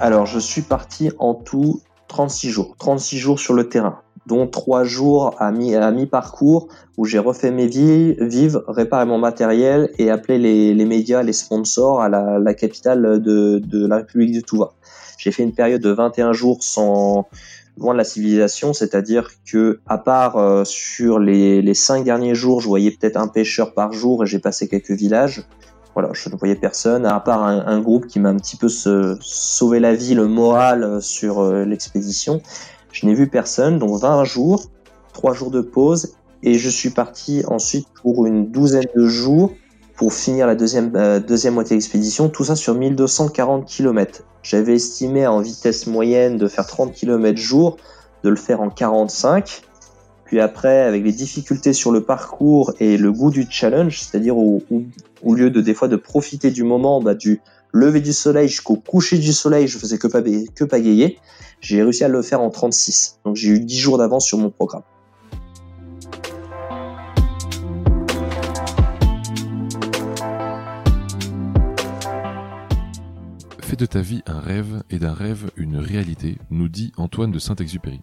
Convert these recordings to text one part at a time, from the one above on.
Alors, je suis parti en tout 36 jours. 36 jours sur le terrain, dont 3 jours à mi-parcours où j'ai refait mes vies, vives, réparé mon matériel et appelé les, médias, les sponsors à la, capitale de, la République du Touva. J'ai fait une période de 21 jours sans loin de la civilisation, c'est-à-dire que à part euh, sur les, les cinq derniers jours, je voyais peut-être un pêcheur par jour et j'ai passé quelques villages. Voilà, je ne voyais personne, à part un, groupe qui m'a un petit peu sauvé la vie, le moral euh, sur euh, l'expédition. Je n'ai vu personne, donc 20 jours, 3 jours de pause, et je suis parti ensuite pour une douzaine de jours pour finir la deuxième, euh, deuxième moitié tout ça sur 1240 km. J'avais estimé en vitesse moyenne de faire 30 km jour, de le faire en 45. Puis après, avec les difficultés sur le parcours et le goût du challenge, c'est-à-dire au, au, lieu de des fois de profiter du moment, bah, du lever du soleil jusqu'au coucher du soleil, je faisais que, pas, que pagayer, j'ai réussi à le faire en 36. Donc j'ai eu 10 jours d'avance sur mon programme. Fais de ta vie un rêve et d'un rêve une réalité, nous dit Antoine de Saint-Exupéry.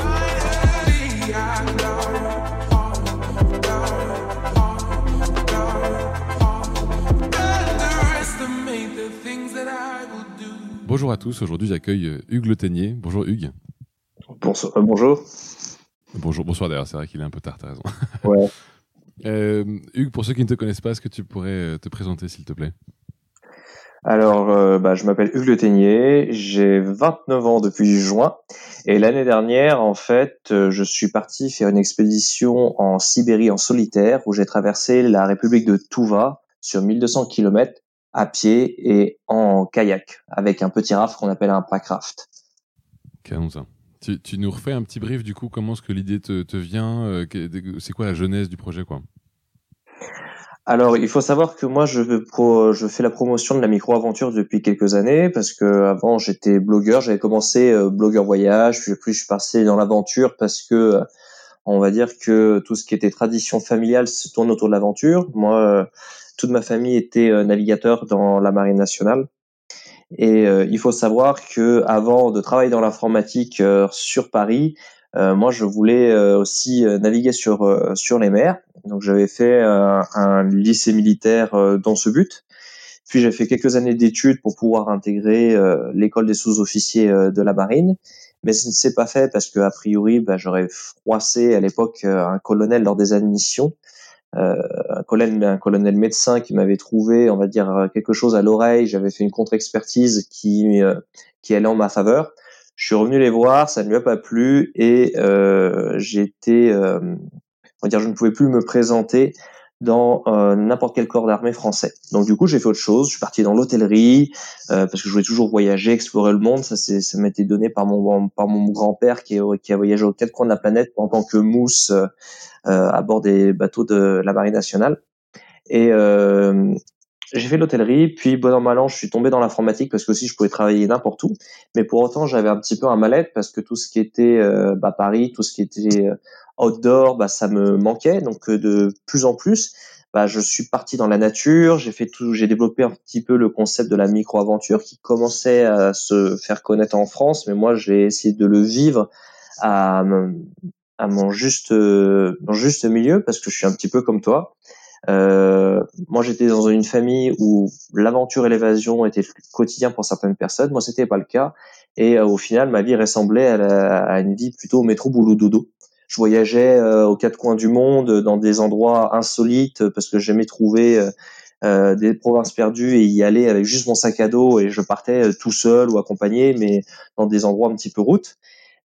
Bonjour à tous, aujourd'hui j'accueille euh, Hugues Le Ténier. Bonjour Hugues. Bonsoir, euh, bonjour. Bonjour, bonsoir d'ailleurs, c'est vrai qu'il est un peu tard, t'as raison. Ouais. Euh, Hugues, pour ceux qui ne te connaissent pas, est-ce que tu pourrais te présenter s'il te plaît? Alors, bah, je m'appelle Hugues Le Ténier, j'ai 29 ans depuis juin, et l'année dernière, en fait, je suis parti faire une expédition en Sibérie en solitaire, où j'ai traversé la République de Touva sur 1200 km à pied et en kayak avec un petit raft qu'on appelle un pack raft. Tu, tu, nous refais un petit brief du coup, comment est-ce que l'idée te, te, vient euh, C'est quoi la genèse du projet quoi? Alors, il faut savoir que moi, je, je fais la promotion de la micro-aventure depuis quelques années parce que avant j'étais blogueur. J'avais commencé euh, blogueur voyage, puis, puis je suis passé dans l'aventure parce que euh, on va dire que tout ce qui était tradition familiale se tourne autour de l'aventure. Moi, toute ma famille était euh, navigateur dans la marine nationale. Et euh, il faut savoir que avant de travailler dans l'informatique euh, sur Paris, moi je voulais aussi naviguer sur sur les mers. Donc j'avais fait un lycée militaire dans ce but. Puis j'ai fait quelques années d'études pour pouvoir intégrer l'école des sous-officiers de la marine. Mais ce ne s'est pas fait parce que a priori, bah, j'aurais froissé à l'époque un colonel lors des admissions un colonel, un colonel médecin qui m'avait trouvé, on va dire, euh, quelque chose à l'oreille. J'avais fait une contre-expertise qui euh, qui allait en ma faveur. Je suis revenu les voir, ça ne lui a pas plu et euh, j'étais, on va dire, je ne pouvais plus me présenter dans n'importe quel corps d'armée français. Donc du coup, j'ai fait autre chose. Je suis parti dans l'hôtellerie parce que je voulais toujours voyager, explorer le monde. Ça, c'est, ça m'a été donné par mon par mon grand-père qui, qui a voyagé aux quatre coins de la planète en tant que mousse euh, à bord des bateaux de la marine nationale. Et euh, j'ai fait l'hôtellerie, puis bon an mal an, je suis tombé dans l'informatique parce que aussi je pouvais travailler n'importe où. Mais pour autant, j'avais un petit peu un mal-être parce que tout ce qui était euh, bah, Paris, tout ce qui était outdoor, bah, ça me manquait. Donc de plus en plus, bah, je suis parti dans la nature. J'ai fait tout, j'ai développé un petit peu le concept de la micro-aventure qui commençait à se faire connaître en France, mais moi j'ai essayé de le vivre à à mon juste mon juste milieu parce que je suis un petit peu comme toi. Euh, moi, j'étais dans une famille où l'aventure et l'évasion étaient quotidien pour certaines personnes. Moi, c'était pas le cas. Et euh, au final, ma vie ressemblait à, une vie plutôt métro boulot dodo. Je voyageais euh, aux quatre coins du monde, dans des endroits insolites, parce que j'aimais trouver euh, des provinces perdues et y aller avec juste mon sac à dos. Et je partais tout seul ou accompagné, mais dans des endroits un petit peu route.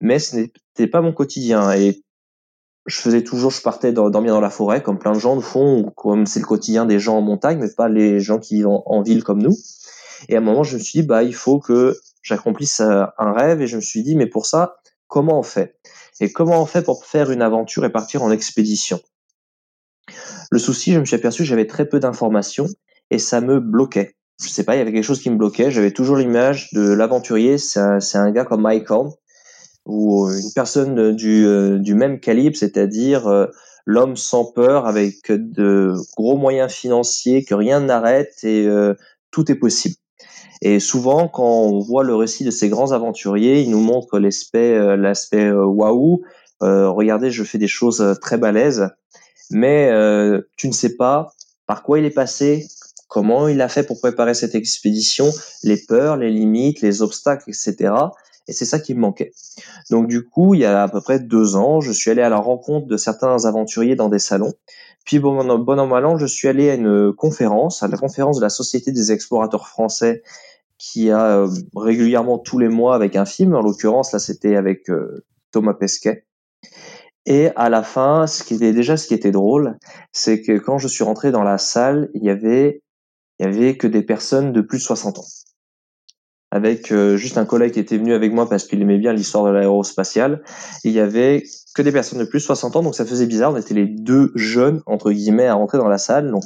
Mais ce n'était pas mon quotidien. Et je faisais toujours, je partais dormir dans la forêt, comme plein de gens le font, comme c'est le quotidien des gens en montagne, mais pas les gens qui vivent en, ville comme nous. Et à un moment, je me suis dit, bah, il faut que j'accomplisse euh, un rêve, et je me suis dit, mais pour ça, comment on fait? Et comment on fait pour faire une aventure et partir en expédition? Le souci, je me suis aperçu que j'avais très peu d'informations et ça me bloquait. Je sais pas, il y avait quelque chose qui me bloquait. J'avais toujours l'image de l'aventurier, c'est un, un, gars comme Mike Horn, ou une personne du, euh, du même calibre, c'est-à-dire euh, l'homme sans peur avec de gros moyens financiers, que rien n'arrête et euh, tout est possible. Et souvent, quand on voit le récit de ces grands aventuriers, ils nous montrent l'aspect, l'aspect waouh. regardez, je fais des choses très balèzes, mais tu ne sais pas par quoi il est passé, comment il a fait pour préparer cette expédition, les peurs, les limites, les obstacles, etc. Et c'est ça qui me manquait. Donc du coup, il y a à peu près deux ans, je suis allé à la rencontre de certains aventuriers dans des salons. Puis bon, bon an mal an, je suis allé à une conférence, à la conférence de la Société des explorateurs français, qui a euh, régulièrement tous les mois avec un film. En l'occurrence, là, c'était avec euh, Thomas Pesquet. Et à la fin, ce qui était déjà ce qui était drôle, c'est que quand je suis rentré dans la salle, il y avait il y avait que des personnes de plus de 60 ans avec euh, juste un collègue qui était venu avec moi parce qu'il aimait bien l'histoire de l'aérospatiale. Il y avait que des personnes de plus de 60 ans, donc ça faisait bizarre. On était les deux jeunes entre guillemets à rentrer dans la salle. Donc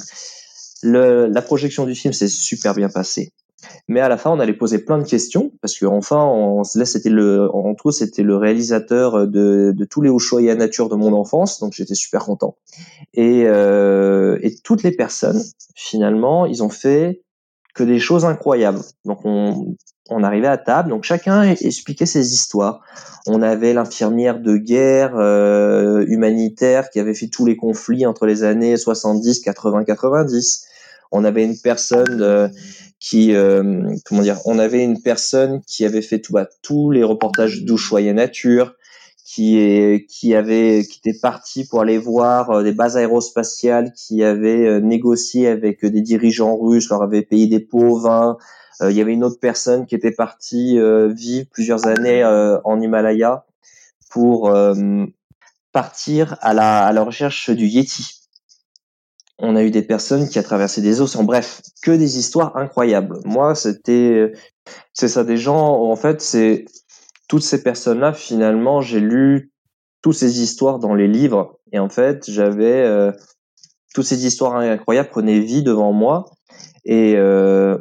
le, la projection du film s'est super bien passée. Mais à la fin, on allait poser plein de questions parce que enfin, on, là, c'était le, c'était le réalisateur de, tous les Ushuaïa nature de mon enfance, donc j'étais super content. Et, euh, et toutes les personnes, finalement, ils ont fait que des choses incroyables. Donc on, on arrivait à table, donc chacun expliquait ses histoires. On avait l'infirmière de guerre euh, humanitaire qui avait fait tous les conflits entre les années 70, 80, 90. On avait une personne euh, qui, euh, comment dire, on avait une personne qui avait fait tout, bah, tous les reportages d'Ushuaïa Nature, qui est qui avait qui était parti pour aller voir euh, des bases aérospatiales qui avaient euh, négocié avec des dirigeants russes leur avait payé des pots au vin il y avait une autre personne qui était partie vivre plusieurs années en Himalaya pour partir à la à la recherche du Yeti on a eu des personnes qui a traversé des océans. Bref, que des histoires incroyables. Moi, c'était, c'est ça, des gens. En fait, c'est toutes ces personnes-là. Finalement, j'ai lu toutes ces histoires dans les livres, et en fait, j'avais euh, toutes ces histoires incroyables prenaient vie devant moi. Et euh,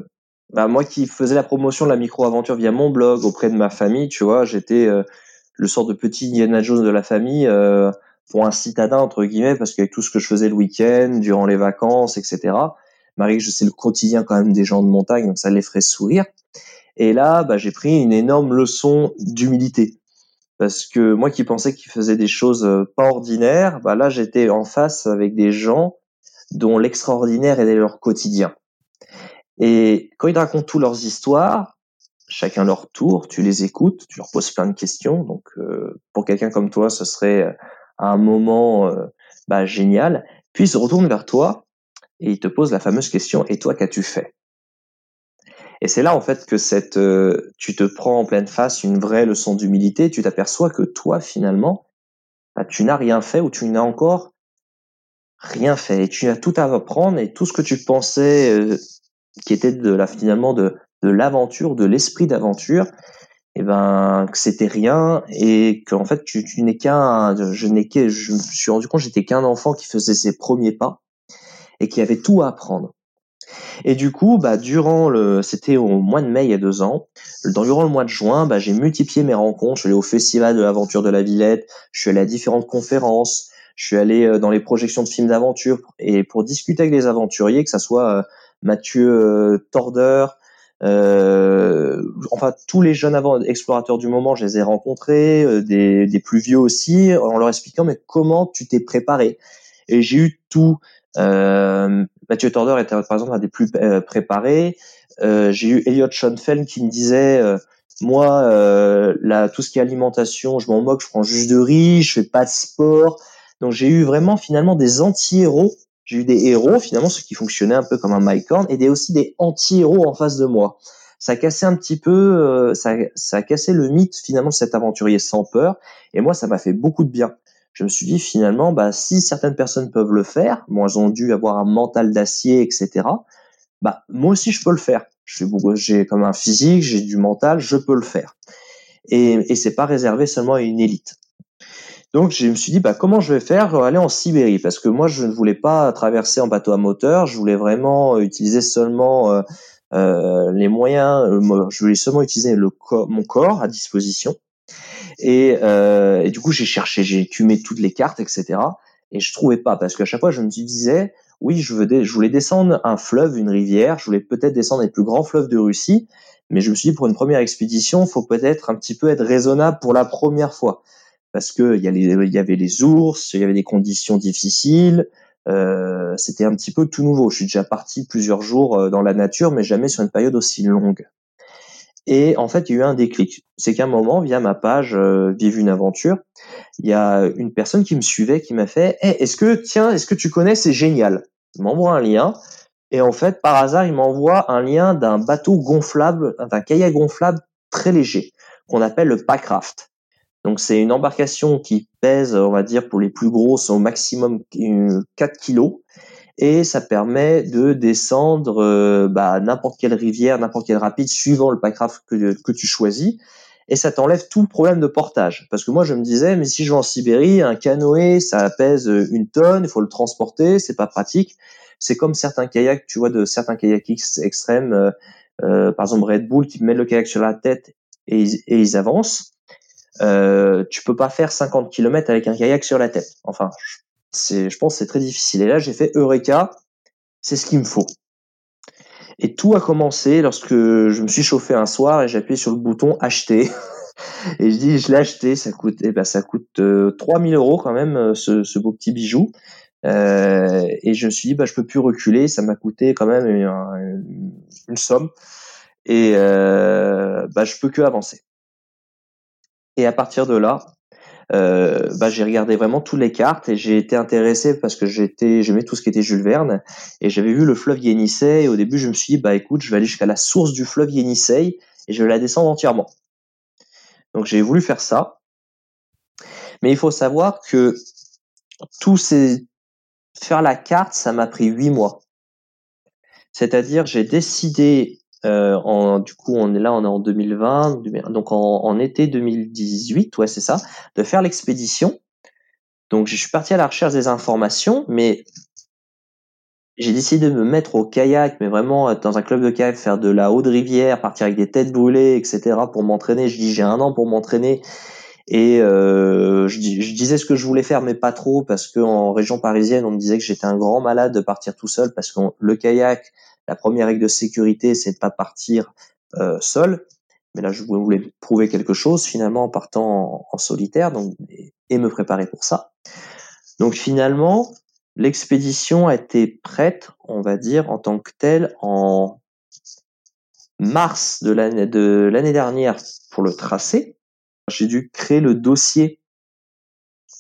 bah, moi, qui faisais la promotion de la micro-aventure via mon blog auprès de ma famille, tu vois, j'étais euh, le sort de petit Indiana Jones de la famille. Euh, pour un citadin entre guillemets parce qu'avec tout ce que je faisais le week-end, durant les vacances, etc. Marie, je sais le quotidien quand même des gens de montagne, donc ça les ferait sourire. Et là, bah, j'ai pris une énorme leçon d'humilité parce que moi qui pensais qu'ils faisaient des choses euh, pas ordinaires, bah là j'étais en face avec des gens dont l'extraordinaire était leur quotidien. Et quand ils racontent toutes leurs histoires, chacun leur tour, tu les écoutes, tu leur poses plein de questions. Donc euh, pour quelqu'un comme toi, ce serait un moment euh, bah, génial, puis se retourne vers toi et il te pose la fameuse question et toi qu'as-tu fait? Et c'est là en fait que cette euh, tu te prends en pleine face une vraie leçon d'humilité, tu t'aperçois que toi finalement bah, tu n'as rien fait ou tu n'as encore rien fait et tu as tout à apprendre et tout ce que tu pensais euh, qui était de la finalement de l'aventure, de l'esprit d'aventure, et eh ben que c'était rien et qu'en fait tu, tu n'es qu'un je n'ai je me suis rendu compte j'étais qu'un enfant qui faisait ses premiers pas et qui avait tout à apprendre. Et du coup bah durant le c'était au mois de mai il y a deux ans durant le mois de juin bah j'ai multiplié mes rencontres. Je suis allé au festival de l'aventure de la Villette. Je suis allé à différentes conférences. Je suis allé euh, dans les projections de films d'aventure et pour discuter avec les aventuriers que ça soit euh, Mathieu euh, Tordeur euh, enfin, tous les jeunes avant explorateurs du moment, je les ai rencontrés, euh, des, des, plus vieux aussi, en leur expliquant mais comment tu t'es préparé. Et j'ai eu tout. Euh, Mathieu Torder était par exemple un des plus euh, préparés. Euh, j'ai eu Elliot Schoenfeld qui me disait moi, là, tout ce qui est alimentation, je m'en moque, je prends juste de riz, je fais pas de sport. Donc j'ai eu vraiment finalement des anti-héros j'ai eu des héros, finalement, ceux qui fonctionnaient un peu comme un Mike Horn, et des, aussi des anti-héros en face de moi. Ça cassé un petit peu, euh, ça, ça cassé le mythe finalement de cet aventurier sans peur, et moi, ça m'a fait beaucoup de bien. Je me suis dit finalement, bah, si certaines personnes peuvent le faire, moi, elles ont dû avoir un mental d'acier, etc. Bah, moi aussi, je peux le faire. J'ai comme un physique, j'ai du mental, je peux le faire. Et, et c'est pas réservé seulement à une élite. Donc je me suis dit bah comment je vais faire aller en Sibérie? Parce que moi je ne voulais pas traverser en bateau à moteur, je voulais vraiment utiliser seulement euh, euh, les moyens, je voulais seulement utiliser le mon corps à disposition. Et, euh, et du coup j'ai cherché, j'ai écumé toutes les cartes, etc. Et je trouvais pas parce qu'à chaque fois je me disais oui je veux je voulais descendre un fleuve, une rivière, je voulais peut-être descendre les plus grands fleuves de Russie, mais je me suis dit pour une première expédition faut peut-être un petit peu être raisonnable pour la première fois parce que il y, avait les ours, il y avait des conditions difficiles. Euh, c'était un petit peu tout nouveau. Je suis déjà parti plusieurs jours euh, dans la nature, mais jamais sur une période aussi longue. Et en fait, il y a eu un déclic. C'est qu'à un moment, via ma page euh, Vive une aventure, il y a une personne qui me suivait qui m'a fait hey, "Est-ce que tiens, est-ce que tu connais C'est génial?" Il m'envoie un lien et en fait, par hasard, il m'envoie un lien d'un bateau gonflable, d'un kayak gonflable très léger qu'on appelle le Packraft. Donc c'est une embarcation qui pèse, on va dire pour les plus grosses, au maximum 4 kilos, et ça permet de descendre euh, bah, n'importe quelle rivière, n'importe quel rapide, suivant le packraft que, que tu choisis, et ça t'enlève tout le problème de portage. Parce que moi je me disais, mais si je vais en Sibérie, un canoë, ça pèse une tonne, il faut le transporter, c'est pas pratique. C'est comme certains kayaks, tu vois, de certains kayaks extrêmes, euh, euh, par exemple Red Bull, qui mettent le kayak sur la tête et ils avancent euh, tu peux pas faire 50 km avec un kayak sur la tête. Enfin, c'est, je pense, c'est très difficile. Et là, j'ai fait Eureka, c'est ce qu'il me faut. Et tout a commencé lorsque je me suis chauffé un soir et j'ai appuyé sur le bouton acheter. et je dis, je l'ai acheté, ça coûte, eh ben, ça coûte 3000 euh, euros quand même, euh, ce, ce beau petit bijou. Euh, et je me suis dit, bah, je peux plus reculer, ça m'a coûté quand même une, une somme. Et euh, bah, je peux que avancer. Et à partir de là, euh, bah, j'ai regardé vraiment toutes les cartes et j'ai été intéressé parce que j'étais, j'aimais tout ce qui était Jules Verne et j'avais vu le fleuve Yenisei et au début je me suis dit bah écoute je vais aller jusqu'à la source du fleuve Yenisei et je vais la descendre entièrement. Donc j'ai voulu faire ça, mais il faut savoir que tout ces faire la carte ça m'a pris huit mois. C'est-à-dire j'ai décidé euh, en, du coup, on est là, on est en 2020, donc en, en été 2018, ouais, c'est ça, de faire l'expédition. Donc, je suis parti à la recherche des informations, mais j'ai décidé de me mettre au kayak, mais vraiment dans un club de kayak, faire de la haute rivière, partir avec des têtes brûlées, etc. pour m'entraîner. Je dis j'ai un an pour m'entraîner et euh, je, je, disais ce que je voulais faire, mais pas trop parce qu'en région parisienne, on me disait que j'étais un grand malade de partir tout seul parce que le kayak, la première règle de sécurité, c'est de pas partir euh, seul. Mais là, je voulais prouver quelque chose finalement en partant en, solitaire, et, me préparer pour ça. Donc finalement, l'expédition a été prête, on va dire, en tant que telle, en mars de l'année de l'année dernière pour le tracé. J'ai dû créer le dossier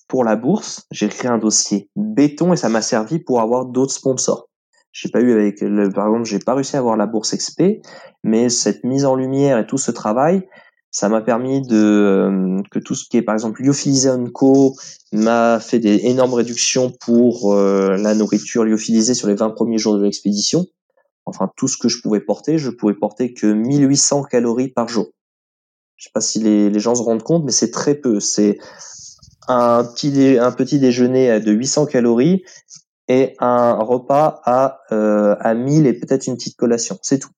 pour la bourse. J'ai créé un dossier béton et ça m'a servi pour avoir d'autres sponsors. J'ai pas eu avec le, par exemple, j'ai pas réussi à avoir la bourse XP, mais cette mise en lumière et tout ce travail, ça m'a permis de euh, que tout ce qui est par exemple lyophilisé Co m'a fait des énormes réductions pour euh, la nourriture lyophilisée sur les 20 premiers jours de l'expédition. Enfin tout ce que je pouvais porter, je pouvais porter que 1800 calories par jour. Je sais pas si les, les gens se rendent compte, mais c'est très peu. C'est un petit, un petit déjeuner de 800 calories et un repas à, euh, à 1000 et peut-être une petite collation. C'est tout.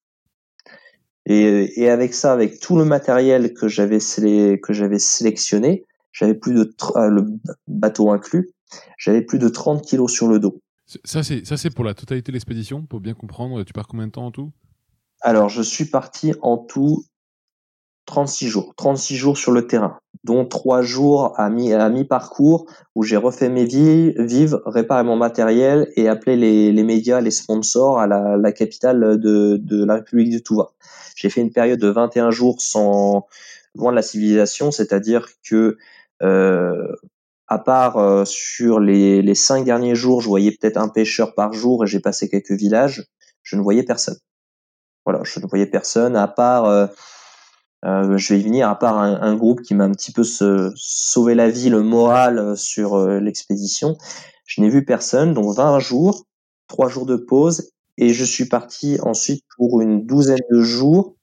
Et, et, avec ça, avec tout le matériel que j'avais que j'avais sélectionné, j'avais plus de euh, le bateau inclus, j'avais plus de 30 kilos sur le dos. Ça c'est ça c'est pour la totalité de l'expédition, pour bien comprendre. Tu pars combien de temps en tout? Alors je suis parti en tout 36 jours, 36 jours sur le terrain, dont 3 jours à mi, à mi-parcours où j'ai refait mes vies, vivre, réparé mon matériel et appelé les, médias, les sponsors à la, capitale de, de, la République du Touva. J'ai fait une période de 21 jours sans loin de la civilisation, c'est-à-dire que euh, à part euh, sur les, les cinq derniers jours, je voyais peut-être un pêcheur par jour et j'ai passé quelques villages, je ne voyais personne. Voilà, je ne voyais personne à part euh, euh, je vais y venir, à part un, groupe qui m'a un petit peu se, sauvé la vie, le moral euh, sur euh, l'expédition. Je n'ai vu personne, donc 20 jours, 3 jours de pause, et je suis parti ensuite pour une douzaine de jours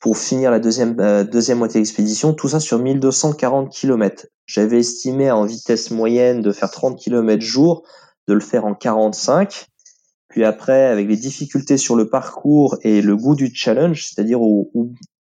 pour finir la deuxième, deuxième moitié d'expédition, tout ça sur 1240 km. J'avais estimé en vitesse moyenne de faire 30 km jour, de le faire en 45. Puis après, avec les difficultés sur le parcours et le goût du challenge, c'est-à-dire au,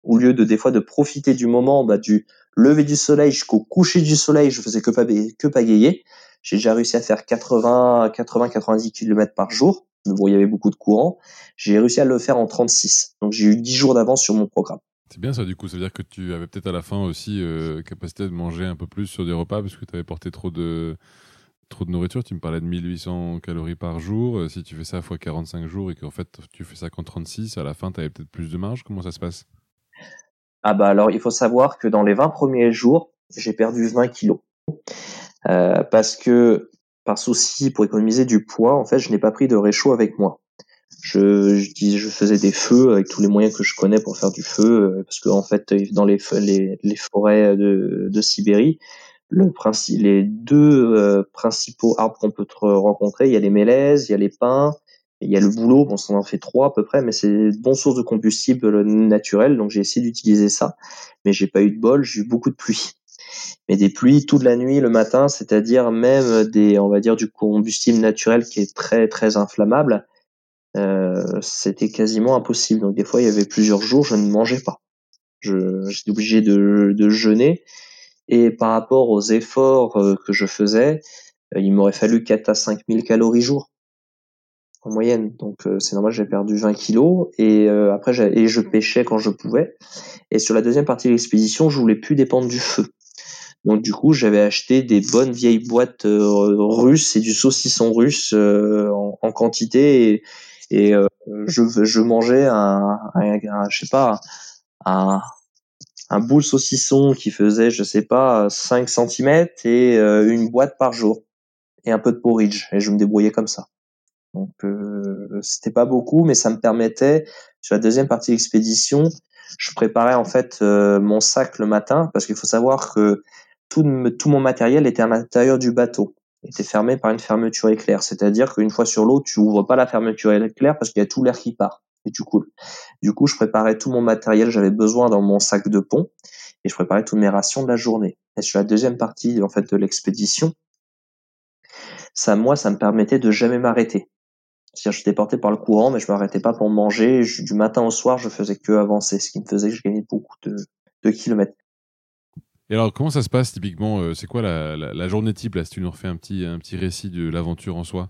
au, lieu de des fois de profiter du moment, bah, du lever du soleil jusqu'au coucher du soleil, je faisais que, que pagayer. J'ai déjà réussi à faire 80, 80, 90 km par jour. Bon, il y avait beaucoup de courant. J'ai réussi à le faire en 36. Donc j'ai eu 10 jours d'avance sur mon programme. C'est bien ça du coup, ça veut dire que tu avais peut-être à la fin aussi euh, capacité de manger un peu plus sur des repas parce que tu avais porté trop de trop de nourriture, tu me parlais de 1800 calories par jour, euh, si tu fais ça fois 45 jours et qu'en fait tu fais ça qu'en 36, à la fin tu avais peut-être plus de marge, comment ça se passe? Ah bah alors il faut savoir que dans les 20 premiers jours, j'ai perdu 20 kilos. Euh, parce que par souci pour économiser du poids, en fait je n'ai pas pris de réchaud avec moi. Je, je, je faisais des feux avec tous les moyens que je connais pour faire du feu, euh, parce que en fait dans les, les, les forêts de, de Sibérie, le principe, les deux euh, principaux arbres qu'on peut rencontrer, il y a les mélèzes, il y a les pins, il y a le bouleau, bon, ça en fait trois à peu près, mais c'est une bonne source de combustible naturel, donc j'ai essayé d'utiliser ça, mais j'ai pas eu de bol, j'ai eu beaucoup de pluie. Mais des pluies toute la nuit, le matin, c'est-à-dire même des, on va dire, du combustible naturel qui est très très inflammable, euh, c'était quasiment impossible. Donc des fois, il y avait plusieurs jours, je ne mangeais pas. J'étais obligé de, de jeûner et par rapport aux efforts euh, que je faisais, euh, il m'aurait fallu 4 à 5 000 calories jour en moyenne. Donc euh, c'est normal, j'ai perdu 20 kilos et après et je pêchais quand je pouvais. Et sur la deuxième partie de l'expédition, je voulais plus dépendre du feu. Donc du coup, j'avais acheté des bonnes vieilles boîtes russes et du saucisson russe en, quantité et, je, je mangeais un, un, je sais pas un, un saucisson qui faisait, je sais pas, 5 cm et euh, une boîte par jour et un peu de porridge et je me débrouillais comme ça. Donc euh, c'était pas beaucoup, mais ça me permettait sur la deuxième partie de l'expédition, je préparais en fait euh, mon sac le matin parce qu'il faut savoir que tout, tout mon matériel était à l'intérieur du bateau, était fermé par une fermeture éclair, c'est-à-dire qu'une fois sur l'eau, tu ouvres pas la fermeture éclair parce qu'il y a tout l'air qui part et tu coules. Du coup, je préparais tout mon matériel, j'avais besoin dans mon sac de pont et je préparais toutes mes rations de la journée. Et sur la deuxième partie en fait de l'expédition, ça moi ça me permettait de jamais m'arrêter. C'est-à-dire j'étais porté par le courant, mais je m'arrêtais pas pour manger. du matin au soir, je faisais que avancer, ce qui me faisait que je gagnais beaucoup de, de kilomètres. Et alors, comment ça se passe typiquement euh, C'est quoi la, la, la, journée type là Si tu nous refais un petit, un petit récit de l'aventure en soi?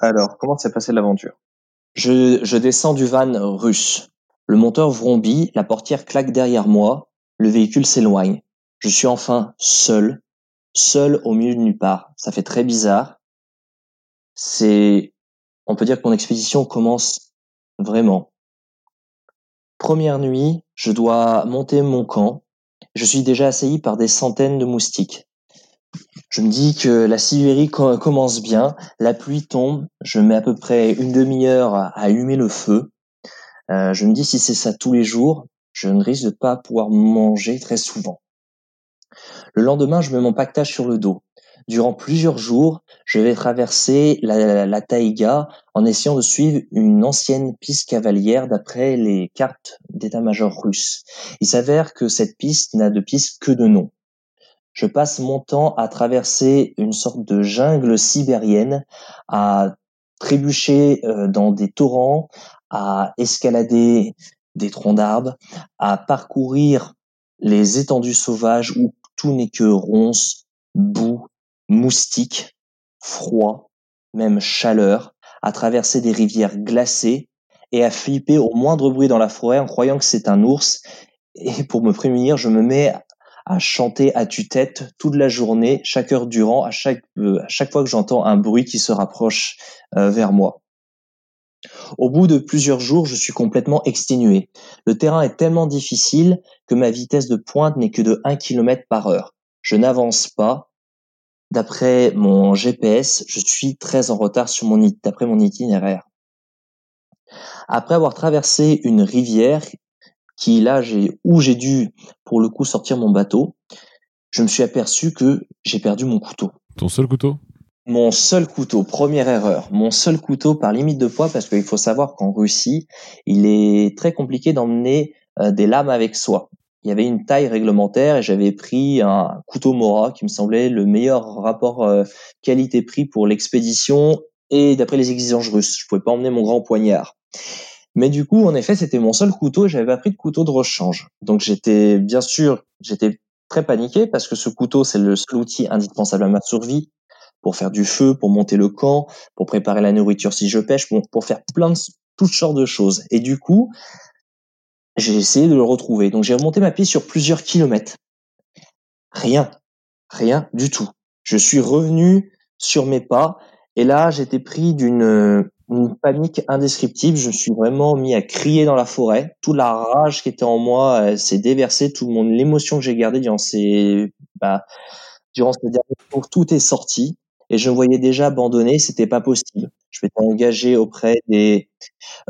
Alors, comment s'est passée l'aventure? Je, je descends du van russe. Le monteur vrombit, la portière claque derrière moi, le véhicule s'éloigne. Je suis enfin seul, seul au milieu de nulle part. Ça fait très bizarre. C'est, on peut dire que mon expédition commence vraiment. Première nuit, je dois monter mon camp. Je suis déjà assailli par des centaines de moustiques. Je me dis que la Sibérie commence bien, la pluie tombe, je mets à peu près une demi-heure à allumer le feu. Euh, je me dis si c'est ça tous les jours, je ne risque de pas pouvoir manger très souvent. Le lendemain, je mets mon pactage sur le dos. Durant plusieurs jours, je vais traverser la, taïga en essayant de suivre une ancienne piste cavalière d'après les cartes d'état-major russe. Il s'avère que cette piste n'a de piste que de nom. Je passe mon temps à traverser une sorte de jungle sibérienne, à trébucher euh, dans des torrents, à escalader des troncs d'arbres, à parcourir les étendues sauvages où tout n'est que ronces, boue, moustiques, froid, même chaleur, à traverser des rivières glacées et à flipper au moindre bruit dans la forêt en croyant que c'est un ours. Et pour me prémunir, je me mets à chanter à tue-tête toute la journée, chaque heure durant, à chaque, euh, à chaque fois que j'entends un bruit qui se rapproche euh, vers moi. Au bout de plusieurs jours, je suis complètement exténué. Le terrain est tellement difficile que ma vitesse de pointe n'est que de 1 km par heure. Je n'avance pas. D'après mon GPS, je suis très en retard sur mon, d'après mon itinéraire. Après avoir traversé une rivière qui là j'ai où j'ai dû pour le coup sortir mon bateau, je me suis aperçu que j'ai perdu mon couteau. Ton seul couteau? Mon seul couteau, première erreur, mon seul couteau par limite de poids, parce qu'il faut savoir qu'en Russie, il est très compliqué d'emmener euh, des lames avec soi. Il y avait une taille réglementaire et j'avais pris un couteau Mora qui me semblait le meilleur rapport euh, qualité-prix pour l'expédition et d'après les exigences russes. Je pouvais pas emmener mon grand poignard. Mais du coup, en effet, c'était mon seul couteau et j'avais pas pris de couteau de rechange. Donc j'étais, bien sûr, j'étais très paniqué parce que ce couteau, c'est le seul outil indispensable à ma survie pour faire du feu, pour monter le camp, pour préparer la nourriture si je pêche, pour, pour faire plein de toutes sortes de choses. Et du coup, j'ai essayé de le retrouver. Donc j'ai remonté ma piste sur plusieurs kilomètres. Rien, rien du tout. Je suis revenu sur mes pas et là j'étais pris d'une panique indescriptible. Je me suis vraiment mis à crier dans la forêt. Toute la rage qui était en moi s'est déversée. Tout le monde, l'émotion que j'ai gardée durant ces, bah, durant ces derniers jours, tout est sorti et je me voyais déjà abandonné, c'était pas possible. Je m'étais engagé auprès des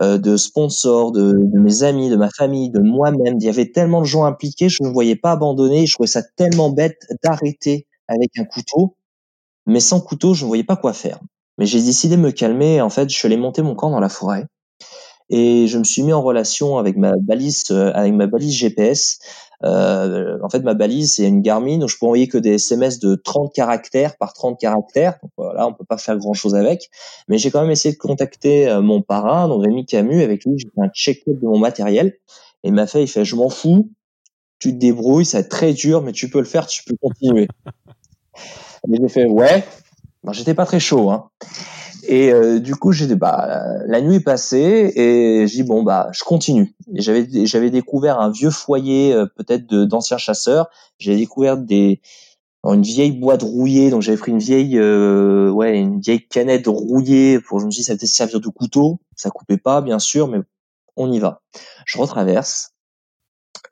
euh, de sponsors, de, de, mes amis, de ma famille, de moi-même. Il y avait tellement de gens impliqués, je ne me voyais pas abandonné. Je trouvais ça tellement bête d'arrêter avec un couteau, mais sans couteau, je ne voyais pas quoi faire. Mais j'ai décidé de me calmer. En fait, je suis allé monter mon camp dans la forêt et je me suis mis en relation avec ma balise, euh, avec ma balise GPS euh, en fait, ma balise, c'est une Garmin, donc je peux envoyer que des SMS de 30 caractères par 30 caractères. Donc voilà, on peut pas faire grand chose avec. Mais j'ai quand même essayé de contacter euh, mon parrain, donc Rémi Camus, avec lui, j'ai fait un check-up de mon matériel. Et il m'a fait, il fait, je m'en fous, tu te débrouilles, ça va être très dur, mais tu peux le faire, tu peux continuer. et j'ai fait, ouais. J'étais pas très chaud, hein. Et euh, du coup, j'ai bah la nuit est passée et j'ai dit bon bah je continue. J'avais j'avais découvert un vieux foyer euh, peut-être d'anciens chasseurs. J'ai découvert des une vieille boîte rouillée, donc j'avais pris une vieille euh, ouais une vieille canette rouillée pour je me suis dit ça peut servir de couteau. Ça coupait pas bien sûr, mais on y va. Je retraverse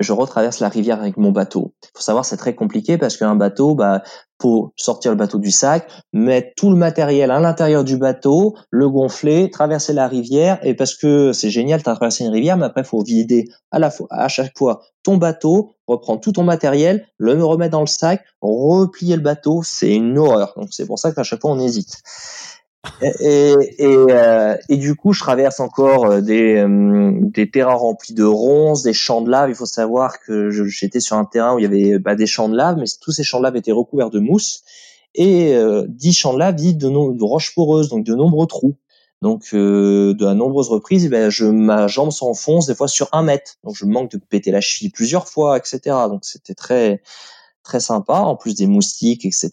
je retraverse la rivière avec mon bateau. Faut savoir, c'est très compliqué parce qu'un bateau, bah, pour sortir le bateau du sac, mettre tout le matériel à l'intérieur du bateau, le gonfler, traverser la rivière, et parce que c'est génial de traverser une rivière, mais après, faut vider à la fois, à chaque fois ton bateau, reprendre tout ton matériel, le remettre dans le sac, replier le bateau, c'est une horreur. Donc c'est pour ça qu'à chaque fois, on hésite. Et, et, euh, et, du coup, je traverse encore euh, des, euh, des terrains remplis de ronces, des champs de lave. Il faut savoir que j'étais sur un terrain où il y avait bah, des champs de lave, mais tous ces champs de lave étaient recouverts de mousse. Et euh, dix champs de lave disent de, de roches poreuses, donc de nombreux trous. Donc, euh, de à nombreuses reprises, eh ben, je, ma jambe s'enfonce des fois sur un mètre. Donc, je manque de péter la cheville plusieurs fois, etc. Donc, c'était très très sympa, en plus des moustiques, etc.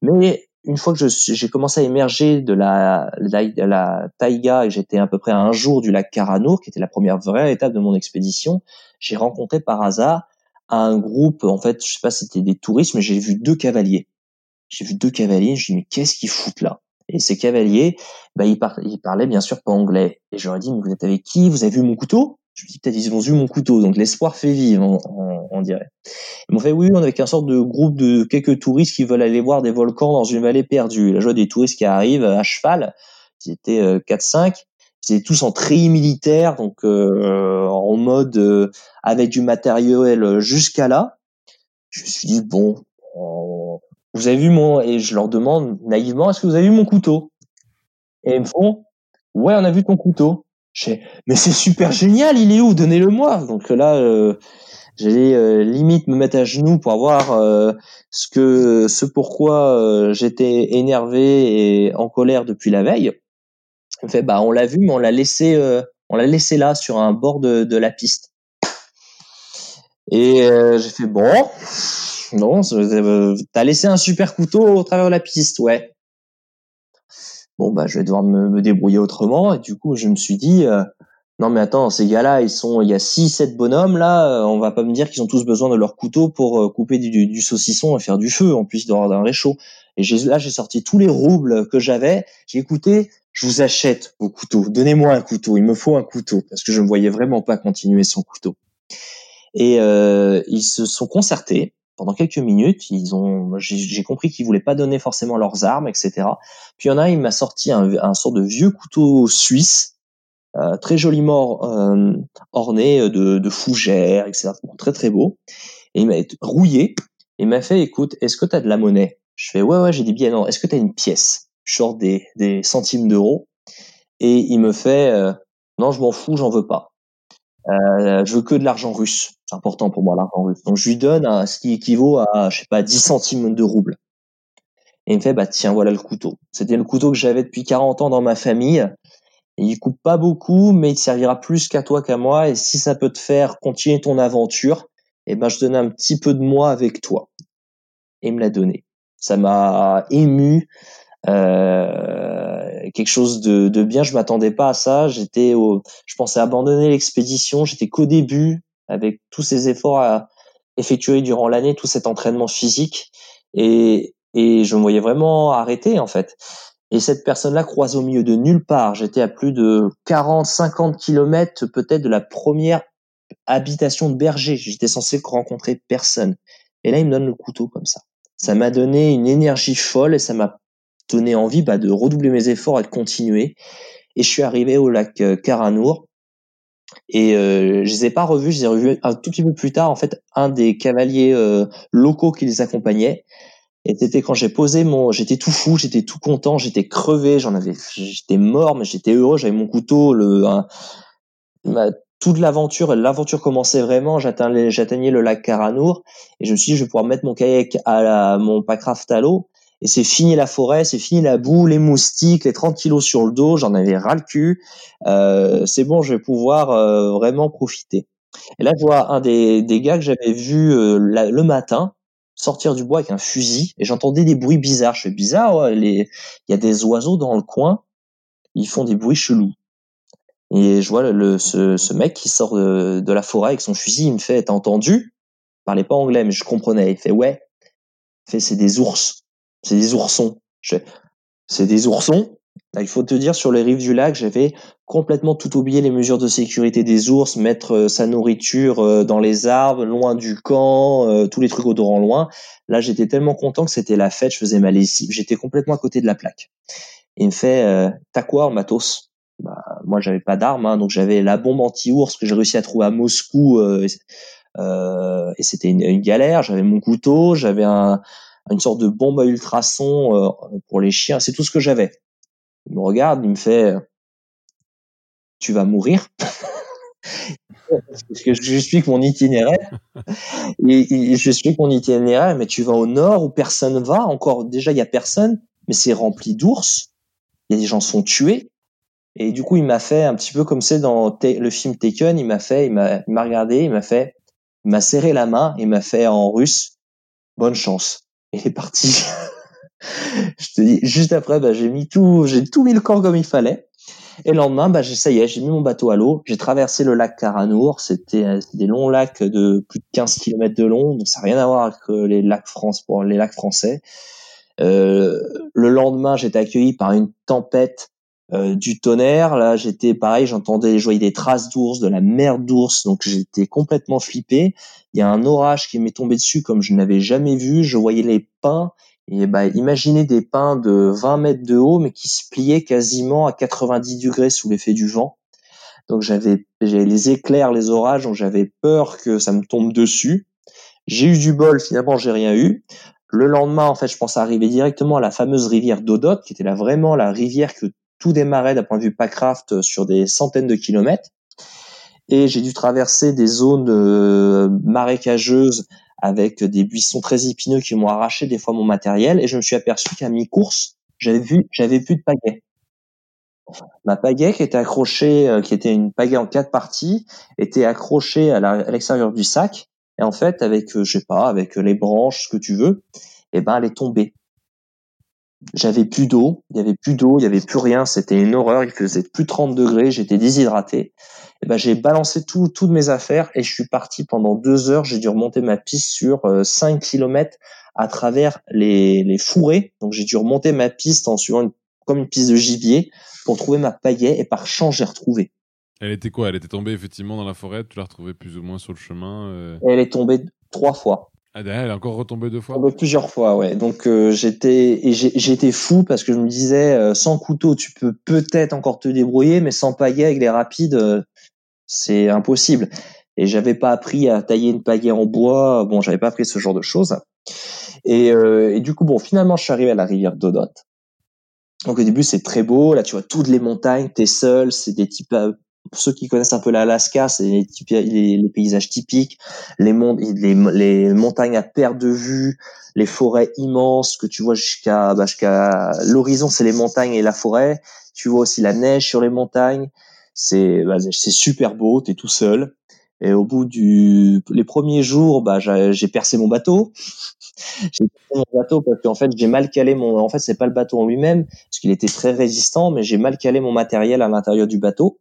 Mais une fois que j'ai commencé à émerger de la, la, la taïga et j'étais à peu près à un jour du lac Karanour, qui était la première vraie étape de mon expédition, j'ai rencontré par hasard un groupe, en fait, je sais pas si c'était des touristes, mais j'ai vu deux cavaliers. J'ai vu deux cavaliers, je me dis, mais qu'est-ce qu'ils foutent là? Et ces cavaliers, bah, ils, ils parlaient bien sûr pas anglais. Et ai dit, mais vous êtes avec qui? Vous avez vu mon couteau? Je me dis peut-être ils ont vu mon couteau, donc l'espoir fait vivre, on, on, dirait. Ils m'ont fait oui, on avec un sorte de groupe de quelques touristes qui veulent aller voir des volcans dans une vallée perdue. La joie des touristes qui arrivent à cheval, ils étaient euh, 4-5, ils étaient tous en treillis militaire, donc euh, en mode euh, avec du matériel jusqu'à là. Je me suis dit bon, vous avez vu mon et je leur demande naïvement est-ce que vous avez vu mon couteau? Et ils me font ouais, on a vu ton couteau mais c'est super génial, il est où? Donnez-le-moi. Donc là, euh, j'allais euh, limite me mettre à genoux pour voir euh, ce que, ce pourquoi euh, j'étais énervé et en colère depuis la veille. En fait, bah on l'a vu, mais on l'a laissé, on l'a laissé là sur un bord de, de la piste. Et j'ai fait bon, non, t'as laissé un super couteau au travers de la piste, ouais bon bah je vais devoir me, me, débrouiller autrement. Et du coup je me suis dit euh, non mais attends ces gars-là ils sont il y a six sept bonhommes là euh, on va pas me dire qu'ils ont tous besoin de leur couteau pour euh, couper du, du, saucisson et faire du feu en plus d'avoir d'un réchaud et là j'ai sorti tous les roubles que j'avais. J'ai écouté je vous achète vos couteaux. Donnez-moi un couteau. Il me faut un couteau. Parce que je ne voyais vraiment pas continuer sans couteau. Et ils se sont concertés pendant quelques minutes. Ils ont, j'ai compris qu'ils voulaient pas donner forcément leurs armes, etc. Puis il y en a, il m'a sorti un, sort de vieux couteau suisse, euh, très joliment euh, orné de, fougères, etc. très très beau. Et il m'a rouillé et m'a fait, écoute, est-ce que tu as de la monnaie? Je fais, ouais, ouais, j'ai des billets. Non, est-ce que tu as une pièce? Je sors des, des centimes d'euros et il me fait euh, non, je m'en fous, j'en veux pas. Euh, je veux que de l'argent russe. C'est important pour moi l'argent russe. Donc je lui donne ce qui équivaut à je sais pas 10 centimes de rouble. Et il me fait bah tiens voilà le couteau. C'était le couteau que j'avais depuis 40 ans dans ma famille. il coupe pas beaucoup, mais il servira plus qu'à toi qu'à moi. Et si ça peut te faire continuer ton aventure, eh ben je donne un petit peu de moi avec toi. Et il me l'a donné. Ça m'a ému. Euh, quelque chose de, de bien. Je m'attendais pas à ça. J'étais, au, je pensais abandonner l'expédition. J'étais qu'au début avec tous ces efforts à effectuer durant l'année, tout cet entraînement physique, et, et je me voyais vraiment arrêter en fait. Et cette personne-là croise au milieu de nulle part. J'étais à plus de 40, 50 kilomètres peut-être de la première habitation de berger. J'étais censé rencontrer personne. Et là, il me donne le couteau comme ça. Ça m'a donné une énergie folle et ça m'a donné envie bah, de redoubler mes efforts et de continuer. Et je suis arrivé au lac euh, Caranour. Et euh, je les ai pas revus, je les ai revus un tout petit peu plus tard. En fait, un des cavaliers euh, locaux qui les accompagnait. Et c'était quand j'ai posé mon, j'étais tout fou, j'étais tout content, j'étais crevé, j'en avais, j'étais mort, mais j'étais heureux, j'avais mon couteau, le, toute l'aventure, l'aventure commençait vraiment. J'atteignais, le lac Caranour et je me suis dit, je vais pouvoir mettre mon kayak à mon packraft à l'eau. Et c'est fini la forêt, c'est fini la boue, les moustiques, les 30 kilos sur le dos, j'en avais ras le cul. Euh, c'est bon, je vais pouvoir euh, vraiment profiter. Et là, je vois un des, gars que j'avais vu euh, le matin sortir du bois avec un fusil et j'entendais des bruits bizarres. Je fais bizarre, il y a des oiseaux dans le coin, ils font des bruits chelous. Et je vois le, ce, mec qui sort de, de, la forêt avec son fusil, il me fait, t'as entendu? Il parlait pas anglais, mais je comprenais. Il fait, ouais. Il fait, c'est des ours. C'est des oursons. C'est des oursons. il faut te dire, sur les rives du lac, j'avais complètement tout oublié les mesures de sécurité des ours, mettre euh, sa nourriture euh, dans les arbres, loin du camp, euh, tous les trucs odorants loin. Là, j'étais tellement content que c'était la fête, je faisais ma lessive. J'étais complètement à côté de la plaque. il me fait, t'as quoi matos? Bah, moi j'avais pas d'armes, hein, donc j'avais la bombe anti-ours que j'ai réussi à trouver à Moscou, et c'était une, galère. J'avais mon couteau, j'avais un, une sorte de bombe à ultrasons euh, pour les chiens. C'est tout ce que j'avais. Il me regarde, il me fait, tu vas mourir. Parce que je lui explique mon itinéraire. Et, et je lui explique mon itinéraire, mais tu vas au nord où personne va. Encore, déjà, il y a personne, mais c'est rempli d'ours. Il y a des gens sont tués. Et du coup, il m'a fait un petit peu comme c'est dans le film Taken. Il m'a fait, il m'a, il m'a regardé, il m'a fait, il m'a serré la main, il m'a fait en russe, bonne chance. Il est parti. je te dis, juste après, bah, j'ai mis tout, j'ai tout mis le corps comme il fallait. Et le lendemain, bah, ça y est, j'ai mis mon bateau à l'eau. J'ai traversé le lac Caranour. C'était euh, des longs lacs de plus de 15 km de long, donc ça n'a rien à voir avec euh, les lacs pour les lacs français. Euh, le lendemain, j'étais accueilli par une tempête du tonnerre. Là, j'étais pareil, j'entendais, je voyais des traces d'ours, de la merde d'ours, donc j'étais complètement flippé. Il y a un orage qui m'est tombé dessus comme je n'avais jamais vu. Je voyais les pins et bah imaginez des pins de 20 mètres de haut, mais qui se pliaient quasiment à 90 degrés sous l'effet du vent. Donc j'avais, les éclairs, les orages, donc j'avais peur que ça me tombe dessus. J'ai eu du bol, finalement j'ai rien eu. Le lendemain, en fait, je pense arriver directement à la fameuse rivière d'Odot, qui était là vraiment la rivière que tout démarrait d'un point de vue packraft euh, sur des centaines de kilomètres. Et j'ai dû traverser des zones euh, marécageuses avec des buissons très épineux qui m'ont arraché des fois mon matériel. Et je me suis aperçu qu'à mi-course, j'avais vu, j'avais plus de pagaie. Ma pagaie qui était accrochée, euh, qui était une pagaie en quatre parties, était accrochée à l'extérieur du sac. Et en fait, avec, je sais pas, avec les branches, ce que tu veux, et eh ben, elle est tombée. J'avais plus d'eau, il y avait plus d'eau, il y avait plus rien, c'était une horreur, il faisait plus 30 degrés, j'étais déshydraté. Et ben j'ai balancé tout, toutes mes affaires et je suis parti pendant deux heures. J'ai dû remonter ma piste sur 5 euh, km à travers les, les fourrés. Donc j'ai dû remonter ma piste en suivant une, comme une piste de gibier pour trouver ma paillet et par chance j'ai retrouvé. Elle était quoi? Elle était tombée effectivement dans la forêt? Tu l'as retrouvée plus ou moins sur le chemin. Euh? Elle est tombée trois fois. Ah, elle est encore retombée deux fois. plusieurs fois, ouais. Donc euh, j'étais j'étais fou parce que je me disais euh, sans couteau tu peux peut-être encore te débrouiller, mais sans pagaie avec les rapides euh, c'est impossible. Et j'avais pas appris à tailler une pagaie en bois. Bon, j'avais pas appris ce genre de choses. Et, et, du coup, bon, finalement, je suis arrivé à la rivière d'Odot. Donc au début c'est très beau, là tu vois toutes les montagnes, t'es seul, c'est des types pour ceux qui connaissent un peu l'Alaska, c'est les, paysages typiques, les, les, montagnes à perte de vue, les forêts immenses que tu vois jusqu'à bah, jusqu'à l'horizon, c'est les montagnes et la forêt. Tu vois aussi la neige sur les montagnes. C'est bah, super beau, t'es tout seul. Et au bout du les premiers jours, bah j'ai percé mon bateau. J'ai mon bateau parce qu'en fait j'ai mal calé mon. En fait c'est pas le bateau en lui-même parce qu'il était très résistant, mais j'ai mal calé mon matériel à l'intérieur du bateau.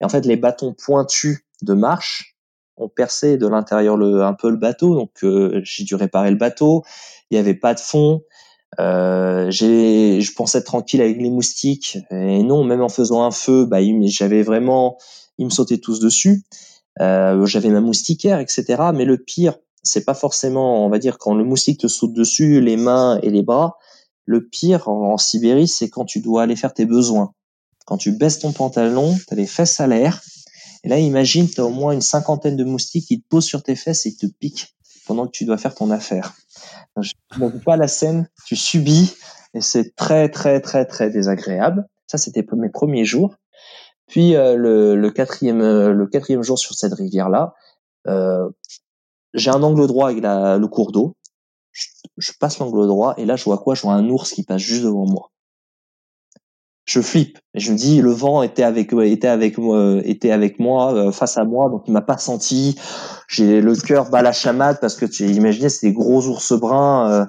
Et en fait, les bâtons pointus de marche ont percé de l'intérieur le, un peu le bateau. Donc, euh, j'ai dû réparer le bateau. Il n'y avait pas de fond. Euh, j'ai, je pensais être tranquille avec les moustiques. Et non, même en faisant un feu, bah, j'avais vraiment, ils me sautaient tous dessus. Euh, j'avais ma moustiquaire, etc. Mais le pire, c'est pas forcément, on va dire, quand le moustique te saute dessus, les mains et les bras. Le pire en Sibérie, c'est quand tu dois aller faire tes besoins quand tu baisses ton pantalon, tu as les fesses à l'air. Et là, imagine, tu as au moins une cinquantaine de moustiques qui te posent sur tes fesses et te piquent pendant que tu dois faire ton affaire. Je ne pas la scène, tu subis et c'est très, très, très, très désagréable. Ça, c'était mes premiers jours. Puis euh, le, quatrième, euh, le quatrième jour sur cette rivière-là, euh, j'ai un angle droit avec la, le cours d'eau. Je, je passe l'angle droit et là, je vois quoi? Je vois un ours qui passe juste devant moi je flippe. Et je me dis, le vent était avec, était avec moi, était avec moi, euh, face à moi, donc il m'a pas senti. J'ai le cœur bas la chamade parce que tu imaginais, c'est des gros ours bruns. Euh,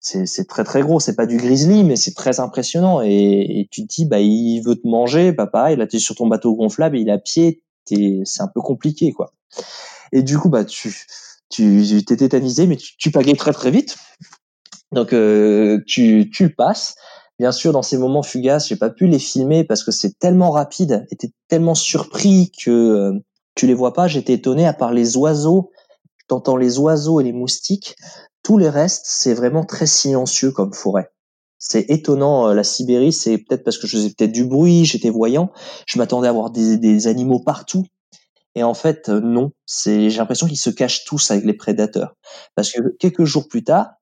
c'est très très gros. C'est pas du grizzly, mais c'est très impressionnant. Et, tu te dis, bah il veut te manger, papa. Il a été sur ton bateau gonflable, il est à pied. C'est un peu compliqué, quoi. Et du coup, bah tu tu t'es tétanisé, mais tu, tu très très vite. Donc euh, tu tu passes. Bien sûr, dans ces moments fugaces, j'ai pas pu les filmer parce que c'est tellement rapide, et tellement surpris que euh, tu les vois pas. J'étais étonné à part les oiseaux. T'entends les oiseaux et les moustiques. Tous les restes, c'est vraiment très silencieux comme forêt. C'est étonnant. Euh, la Sibérie, c'est peut-être parce que je faisais peut-être du bruit, j'étais voyant. Je m'attendais à voir des, des animaux partout. Et en fait, euh, non. C'est, j'ai l'impression qu'ils se cachent tous avec les prédateurs. Parce que quelques jours plus tard,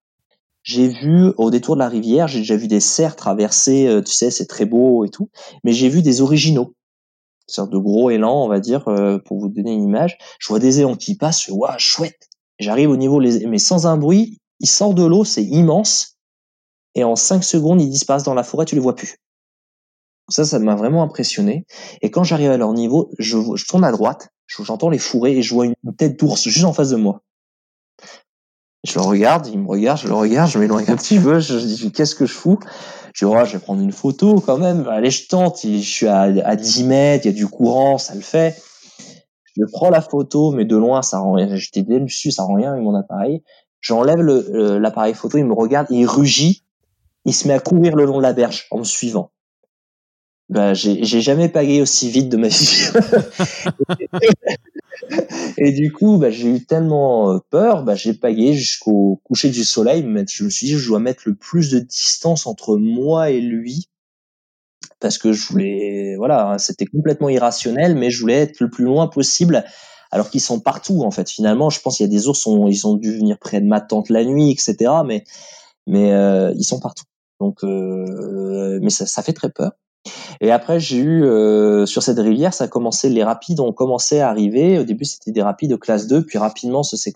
j'ai vu au détour de la rivière, j'ai déjà vu des cerfs traverser, euh, tu sais, c'est très beau et tout, mais j'ai vu des originaux, sorte de gros élans, on va dire, euh, pour vous donner une image. Je vois des élans qui passent, waouh, chouette. J'arrive au niveau, mais sans un bruit, ils sortent de l'eau, c'est immense, et en cinq secondes, ils disparaissent dans la forêt, tu les vois plus. Ça, ça m'a vraiment impressionné. Et quand j'arrive à leur niveau, je tourne à droite, j'entends les fourrer et je vois une tête d'ours juste en face de moi. Je le regarde, il me regarde, je le regarde, je m'éloigne un petit peu, je, dis qu'est-ce que je fous? Je dis oh, je vais prendre une photo quand même. Allez, je tente. Je suis à, à 10 mètres, il y a du courant, ça le fait. Je prends la photo, mais de loin, ça rend rien. J'étais dessus, ça rend rien avec mon appareil. J'enlève l'appareil photo, il me regarde, il rugit, il se met à courir le long de la berge en me suivant. Ben, j'ai jamais pagayé aussi vite de ma vie. et du coup, bah, j'ai eu tellement euh, peur, bah, j'ai pagayé jusqu'au coucher du soleil. Je me suis dit, je dois mettre le plus de distance entre moi et lui, parce que je voulais, voilà, c'était complètement irrationnel, mais je voulais être le plus loin possible. Alors qu'ils sont partout, en fait. Finalement, je pense qu'il y a des ours, ils ont dû venir près de ma tante la nuit, etc. Mais, mais euh, ils sont partout. Donc, euh, mais ça, ça fait très peur. Et après, j'ai eu euh, sur cette rivière, ça a commencé, les rapides ont commencé à arriver. Au début, c'était des rapides de classe 2, puis rapidement, ça s'est.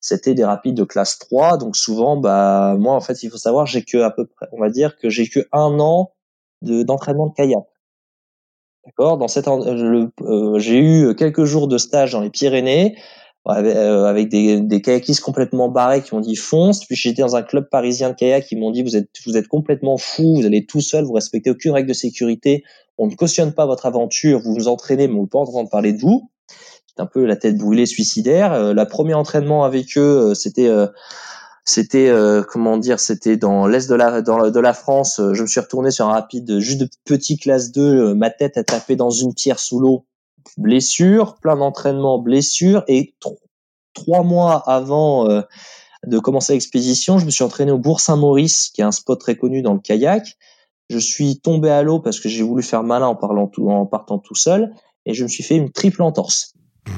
C'était des rapides de classe 3. Donc souvent, bah moi, en fait, il faut savoir, j'ai que à peu près, on va dire que j'ai que un an d'entraînement de, kayak. D'accord? Dans cette, euh, euh, j'ai eu quelques jours de stage dans les Pyrénées euh, avec des, des kayakistes complètement barrés qui m'ont dit fonce. Puis j'étais dans un club parisien de kayak qui m'ont dit vous êtes vous êtes complètement fou, vous allez tout seul, vous respectez aucune règle de sécurité, on ne cautionne pas votre aventure, vous vous entraînez mais on ne peut pas entendre parler de vous. C'est un peu la tête brûlée suicidaire. Euh, la premier entraînement avec eux, euh, c'était c'était comment dire, c'était dans l'est de la dans, de la France. Je me suis retourné sur un rapide juste de petit classe 2, ma tête a tapé dans une pierre sous l'eau blessure, plein d'entraînement, blessure, et trois mois avant euh, de commencer l'expédition, je me suis entraîné au Bourg Saint-Maurice, qui est un spot très connu dans le kayak. Je suis tombé à l'eau parce que j'ai voulu faire malin en, parlant tout, en partant tout seul, et je me suis fait une triple entorse.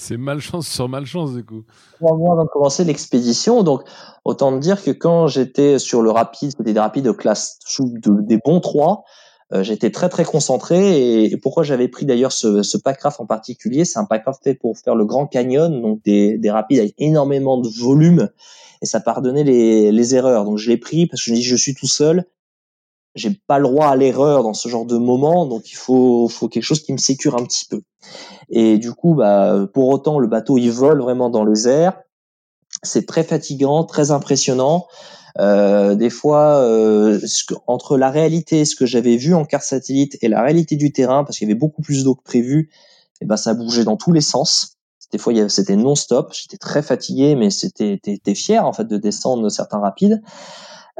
C'est malchance sur malchance du coup. Trois mois avant de commencer l'expédition, donc autant dire que quand j'étais sur le rapide, c'était des rapides de classe de, des bons trois, j'étais très très concentré et, pourquoi j'avais pris d'ailleurs ce, ce packraft en particulier, c'est un packraft fait pour faire le Grand Canyon, donc des, des rapides avec énormément de volume et ça pardonnait les, les erreurs. Donc je l'ai pris parce que je me dis je suis tout seul, j'ai pas le droit à l'erreur dans ce genre de moment, donc il faut, faut quelque chose qui me sécure un petit peu. Et du coup, bah, pour autant, le bateau il vole vraiment dans les airs. C'est très fatigant, très impressionnant. Euh, des fois, euh, entre la réalité, ce que j'avais vu en carte satellite et la réalité du terrain, parce qu'il y avait beaucoup plus d'eau que prévu, et eh ben ça bougeait dans tous les sens. Des fois, c'était non-stop. J'étais très fatigué, mais c'était, t'es fier en fait de descendre certains rapides.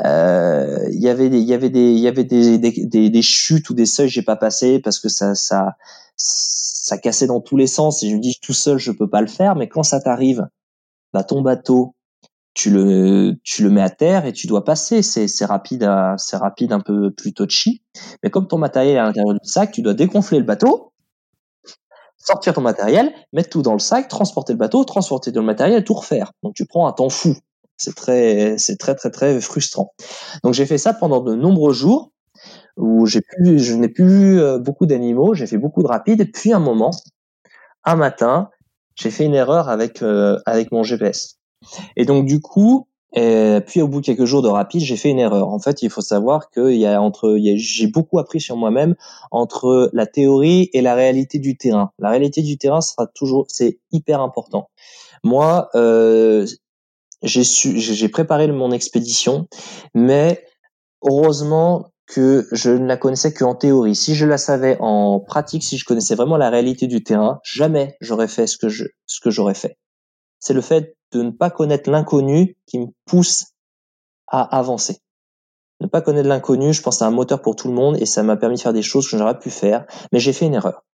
Euh, il y avait des, il y avait des, il y avait des, des, des, chutes ou des seuils j'ai pas passé parce que ça, ça, ça cassait dans tous les sens. Et je me dis tout seul, je peux pas le faire. Mais quand ça t'arrive, bah ton bateau, tu le, tu le mets à terre et tu dois passer. C'est, c'est rapide, c'est rapide, un peu plus touchy. Mais comme ton matériel est à l'intérieur du sac, tu dois dégonfler le bateau, sortir ton matériel, mettre tout dans le sac, transporter le bateau, transporter le matériel, tout refaire. Donc tu prends un temps fou. C'est très, c'est très très très frustrant. Donc j'ai fait ça pendant de nombreux jours où j'ai plus, je n'ai plus euh, beaucoup d'animaux, j'ai fait beaucoup de rapides. Puis un moment, un matin, j'ai fait une erreur avec euh, avec mon GPS. Et donc du coup, euh, puis au bout de quelques jours de rapide, j'ai fait une erreur. En fait, il faut savoir qu'il y a entre, j'ai beaucoup appris sur moi-même entre la théorie et la réalité du terrain. La réalité du terrain sera toujours, c'est hyper important. Moi, euh, j'ai su, j'ai préparé mon expédition, mais heureusement que je ne la connaissais qu'en théorie. Si je la savais en pratique, si je connaissais vraiment la réalité du terrain, jamais j'aurais fait ce que je, ce que j'aurais fait. C'est le fait de ne pas connaître l'inconnu qui me pousse à avancer. Ne pas connaître l'inconnu, je pense, c'est un moteur pour tout le monde et ça m'a permis de faire des choses que j'aurais pu faire, mais j'ai fait une erreur.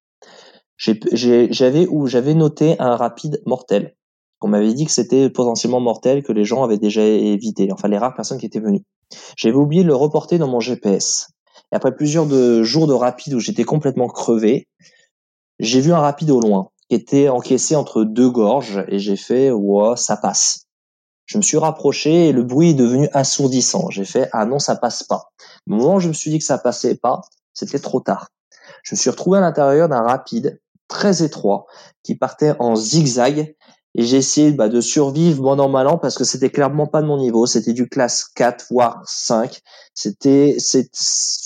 J'avais ou j'avais noté un rapide mortel. On m'avait dit que c'était potentiellement mortel, que les gens avaient déjà évité, enfin les rares personnes qui étaient venues. J'avais oublié de le reporter dans mon GPS. Et après plusieurs jours de rapide où j'étais complètement crevé, j'ai vu un rapide au loin qui était encaissé entre deux gorges et j'ai fait ouais ça passe. Je me suis rapproché et le bruit est devenu assourdissant. J'ai fait ah non ça passe pas. Au moment où je me suis dit que ça passait pas, c'était trop tard. Je me suis retrouvé à l'intérieur d'un rapide très étroit qui partait en zigzag et j'ai essayé bah, de survivre bon an mal an parce que c'était clairement pas de mon niveau. C'était du classe 4 voire 5. C'était, c'est,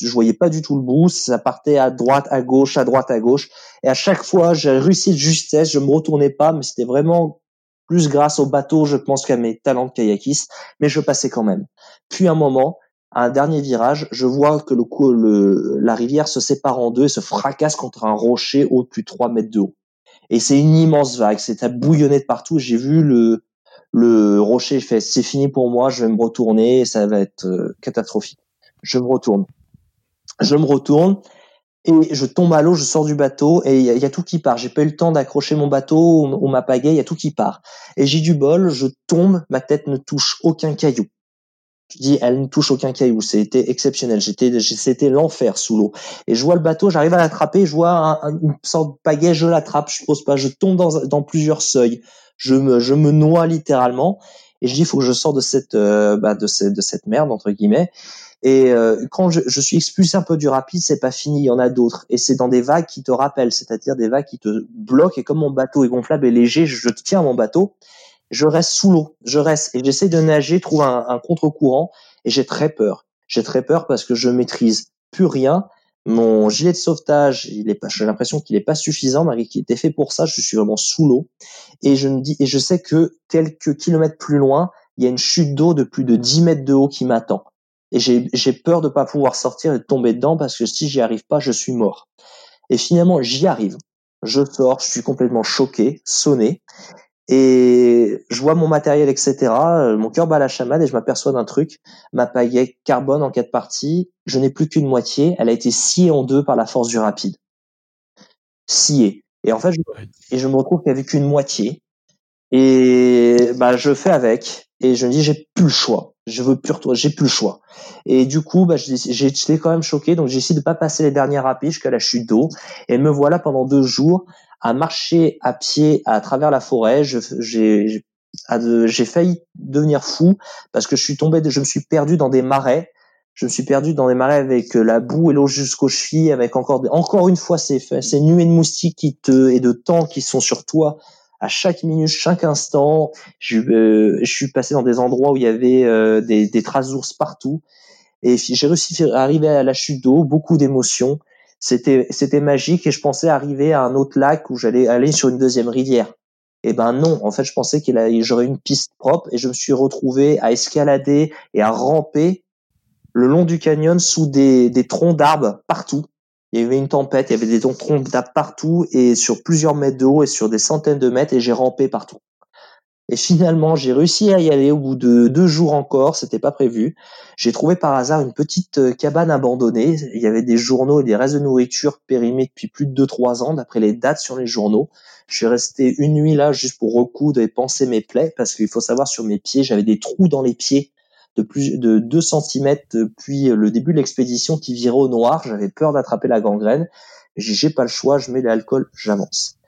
je voyais pas du tout le bout. Ça partait à droite, à gauche, à droite, à gauche. Et à chaque fois, j'ai réussi de justesse. Je me retournais pas, mais c'était vraiment plus grâce au bateau, je pense, qu'à mes talents de kayakiste. Mais je passais quand même. Puis un moment, un dernier virage, je vois que le, le, la rivière se sépare en deux et se fracasse contre un rocher haut de plus de 3 mètres de haut et c'est une immense vague. C'est à bouillonner de partout. J'ai vu le le rocher fait c'est fini pour moi, je vais me retourner, ça va être euh, catastrophique. Je me retourne. Je me retourne et je tombe à l'eau, je sors du bateau et il y, a tout qui part. J'ai pas eu le temps d'accrocher mon bateau ou, ma pagaie, il y a tout qui part. Et j'ai du bol, je tombe, ma tête ne touche aucun caillou. Je dis, elle ne touche aucun caillou. C'était exceptionnel. J'étais, c'était l'enfer sous l'eau. Et je vois le bateau, j'arrive à l'attraper, je vois une sorte de pagaie, je l'attrape, je pose pas, je tombe dans, dans plusieurs seuils. Je me, je me noie littéralement. Et je dis, il faut que je sorte de cette, euh, bah, de cette, de cette merde entre guillemets. Et euh, quand je, je, suis expulsé un peu du rapide, c'est pas fini, il y en a d'autres. Et c'est dans des vagues qui te rappellent, c'est-à-dire des vagues qui te bloquent. Et comme mon bateau est gonflable et léger, je tiens mon bateau je reste sous l'eau, je reste et j'essaie de nager, trouver un, contre-courant et j'ai très peur. J'ai très peur parce que je maîtrise plus rien. Mon gilet de sauvetage, il est pas, j'ai l'impression qu'il est pas suffisant, malgré qu'il était fait pour ça. Je suis vraiment sous l'eau et je me dis et je sais que quelques kilomètres plus loin, il y a une chute d'eau de plus de 10 mètres de haut qui m'attend. Et j'ai peur de pas pouvoir sortir et de tomber dedans parce que si j'y arrive pas, je suis mort. Et finalement, j'y arrive. Je sors, je suis complètement choqué, sonné, et je vois mon matériel, etc. Euh, mon cœur bat la chamade et je m'aperçois d'un truc. Ma paillette carbone en quatre parties, je n'ai plus qu'une moitié. Elle a été sciée en deux par la force du rapide. Sciée. Et en fait, je, et je me retrouve qu'avec qu'une moitié. Et bah, je fais avec. Et je me dis, j'ai plus le choix. Je veux plus retourner. J'ai plus le choix. Et du coup, bah, j'étais quand même choqué. Donc, j'ai essayé de pas passer les dernières rapides jusqu'à la chute d'eau. Et me voilà pendant deux jours à marcher à pied à travers la forêt. J'ai j'ai failli devenir fou parce que je suis tombé, je me suis perdu dans des marais. Je me suis perdu dans des marais avec euh, la boue et l'eau jusqu'aux chevilles, avec encore encore une fois ces, ces nuées de moustiques qui te et de temps qui sont sur toi à chaque minute, chaque instant. Je, euh, je suis passé dans des endroits où il y avait euh, des, des traces d'ours partout. Et j'ai réussi à arriver à la chute d'eau, beaucoup d'émotions. C'était, magique et je pensais arriver à un autre lac où j'allais aller sur une deuxième rivière. Et eh ben non, en fait, je pensais qu'il j'aurais une piste propre et je me suis retrouvé à escalader et à ramper le long du canyon sous des, des troncs d'arbres partout. Il y avait une tempête, il y avait des troncs d'arbres partout et sur plusieurs mètres de haut et sur des centaines de mètres et j'ai rampé partout. Et finalement, j'ai réussi à y aller au bout de deux jours encore. C'était pas prévu. J'ai trouvé par hasard une petite euh, cabane abandonnée. Il y avait des journaux et des restes de nourriture périmés depuis plus de deux, trois ans, d'après les dates sur les journaux. Je suis resté une nuit là juste pour recoudre et penser mes plaies, parce qu'il faut savoir sur mes pieds, j'avais des trous dans les pieds de plus de 2 cm depuis le début de l'expédition qui virait au noir. J'avais peur d'attraper la gangrène. J'ai pas le choix, je mets l'alcool, j'avance.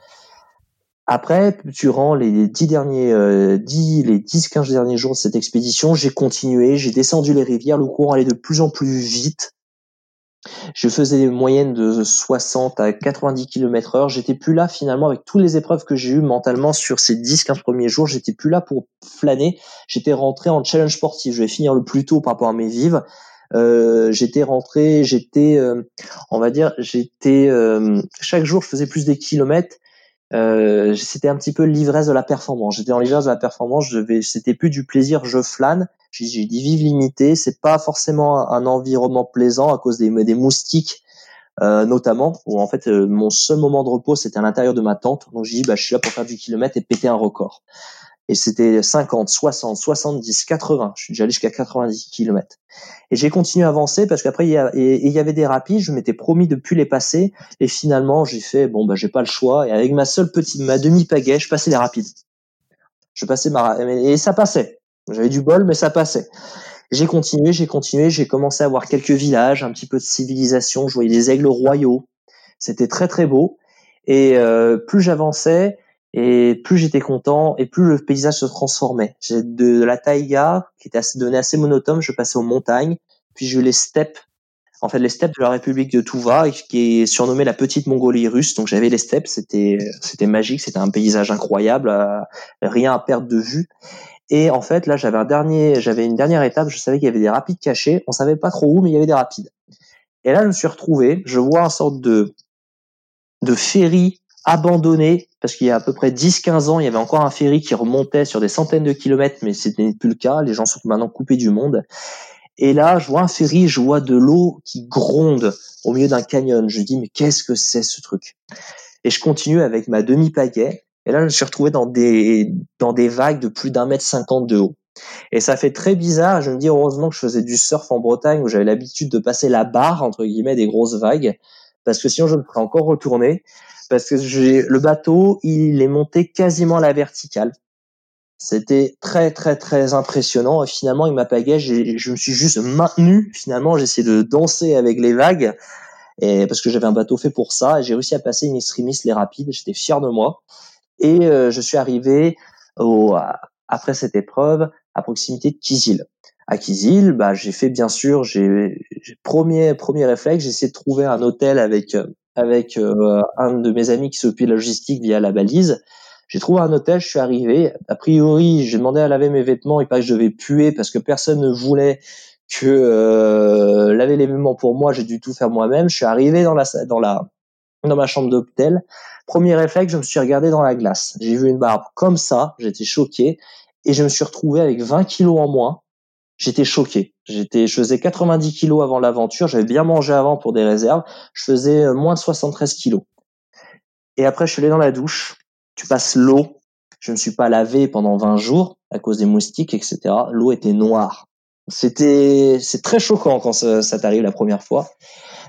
Après, durant les dix derniers, euh, dix, les dix, quinze derniers jours de cette expédition, j'ai continué, j'ai descendu les rivières, le courant allait de plus en plus vite. Je faisais des moyennes de 60 à 90 km heure. J'étais plus là finalement avec toutes les épreuves que j'ai eues mentalement sur ces 10-15 premiers jours. J'étais plus là pour flâner. J'étais rentré en challenge sportif. Je vais finir le plus tôt par rapport à mes vives. Euh, j'étais rentré, j'étais, euh, on va dire, j'étais euh, chaque jour je faisais plus des kilomètres euh, c'était un petit peu l'ivresse de la performance. J'étais en l'ivresse de la performance. Je vais, c'était plus du plaisir, je flâne. J'ai dit vive limité. C'est pas forcément un, environnement plaisant à cause des, des moustiques, euh, notamment. Où en fait, euh, mon seul moment de repos, c'était à l'intérieur de ma tente. Donc j'ai dit, bah, je suis là pour faire du kilomètre et péter un record. Et c'était 50, 60, 70, 80. Je suis déjà allé jusqu'à 90 km. Et j'ai continué à avancer parce qu'après, il y, y, avait des rapides. Je m'étais promis de plus les passer. Et finalement, j'ai fait, bon, bah, j'ai pas le choix. Et avec ma seule petite, ma demi-pagaie, je passais les rapides. Je passais ma, et ça passait. J'avais du bol, mais ça passait. J'ai continué, j'ai continué, j'ai commencé à voir quelques villages, un petit peu de civilisation. Je voyais des aigles royaux. C'était très, très beau. Et euh, plus j'avançais, et plus j'étais content, et plus le paysage se transformait. J'ai de la taïga, qui était assez, donnée assez monotone, je passais aux montagnes, puis j'ai eu les steppes, en fait les steppes de la République de Touva, qui est surnommée la petite Mongolie russe. Donc j'avais les steppes, c'était c'était magique, c'était un paysage incroyable, euh, rien à perdre de vue. Et en fait là j'avais un dernier, j'avais une dernière étape, je savais qu'il y avait des rapides cachés, on savait pas trop où, mais il y avait des rapides. Et là je me suis retrouvé, je vois un sorte de de ferry abandonné parce qu'il y a à peu près 10-15 ans, il y avait encore un ferry qui remontait sur des centaines de kilomètres, mais c'était plus le cas. Les gens sont maintenant coupés du monde. Et là, je vois un ferry, je vois de l'eau qui gronde au milieu d'un canyon. Je dis, mais qu'est-ce que c'est ce truc? Et je continue avec ma demi-pagaie. Et là, je me suis retrouvé dans des, dans des vagues de plus d'un mètre cinquante de haut. Et ça fait très bizarre. Je me dis, heureusement que je faisais du surf en Bretagne où j'avais l'habitude de passer la barre, entre guillemets, des grosses vagues. Parce que sinon, je me ferais encore retourner parce que j'ai le bateau, il est monté quasiment à la verticale. C'était très très très impressionnant. Et finalement, il m'a pagaie. Je me suis juste maintenu. Finalement, j'ai essayé de danser avec les vagues, et parce que j'avais un bateau fait pour ça. J'ai réussi à passer une extremis les rapides. J'étais fier de moi. Et euh, je suis arrivé au, après cette épreuve à proximité de Kizil. À Kizil, bah, j'ai fait bien sûr, j'ai premier premier réflexe, j'ai essayé de trouver un hôtel avec euh, avec euh, un de mes amis qui s'occupe de la logistique via la balise. J'ai trouvé un hôtel, je suis arrivé. A priori, j'ai demandé à laver mes vêtements. Il paraît que je devais puer parce que personne ne voulait que euh, laver les vêtements pour moi. J'ai dû tout faire moi-même. Je suis arrivé dans la dans la dans ma chambre d'hôtel. Premier réflexe, je me suis regardé dans la glace. J'ai vu une barbe comme ça. J'étais choqué et je me suis retrouvé avec 20 kilos en moins j'étais choqué. J'étais, je faisais 90 kilos avant l'aventure. J'avais bien mangé avant pour des réserves. Je faisais euh, moins de 73 kilos. Et après, je suis allé dans la douche. Tu passes l'eau. Je ne suis pas lavé pendant 20 jours à cause des moustiques, etc. L'eau était noire. C'était, c'est très choquant quand ça, ça t'arrive la première fois.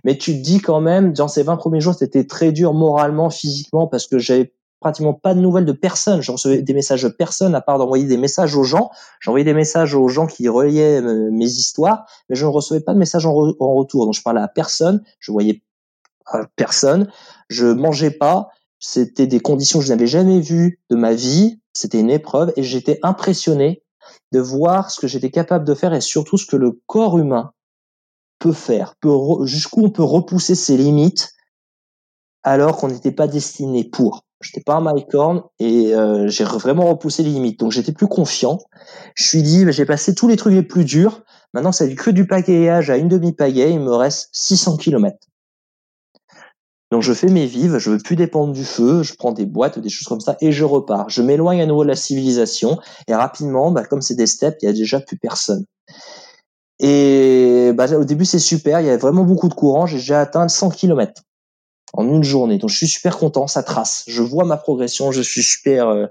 Mais tu te dis quand même, dans ces 20 premiers jours, c'était très dur moralement, physiquement, parce que j'avais pratiquement pas de nouvelles de personne. Je recevais des messages de personne à part d'envoyer des messages aux gens. J'envoyais des messages aux gens qui reliaient euh, mes histoires, mais je ne recevais pas de messages en, retour. Donc je parlais à personne, je voyais personne, je mangeais pas. C'était des conditions que je n'avais jamais vues de ma vie. C'était une épreuve et j'étais impressionné de voir ce que j'étais capable de faire et surtout ce que le corps humain peut faire, jusqu'où on peut repousser ses limites alors qu'on n'était pas destiné pour. J'étais pas un Mycorn et euh, j'ai vraiment repoussé les limites. Donc j'étais plus confiant. Je suis dit, bah, j'ai passé tous les trucs les plus durs. Maintenant, ça du que du pagayage à une demi-pagaie. Il me reste 600 km. Donc je fais mes vives, je veux plus dépendre du feu, je prends des boîtes, des choses comme ça, et je repars. Je m'éloigne à nouveau de la civilisation, et rapidement, bah, comme c'est des steppes, il y a déjà plus personne. Et bah, au début c'est super, il y a vraiment beaucoup de courant, j'ai déjà atteint 100 km en une journée. Donc je suis super content, ça trace. Je vois ma progression, je suis super euh,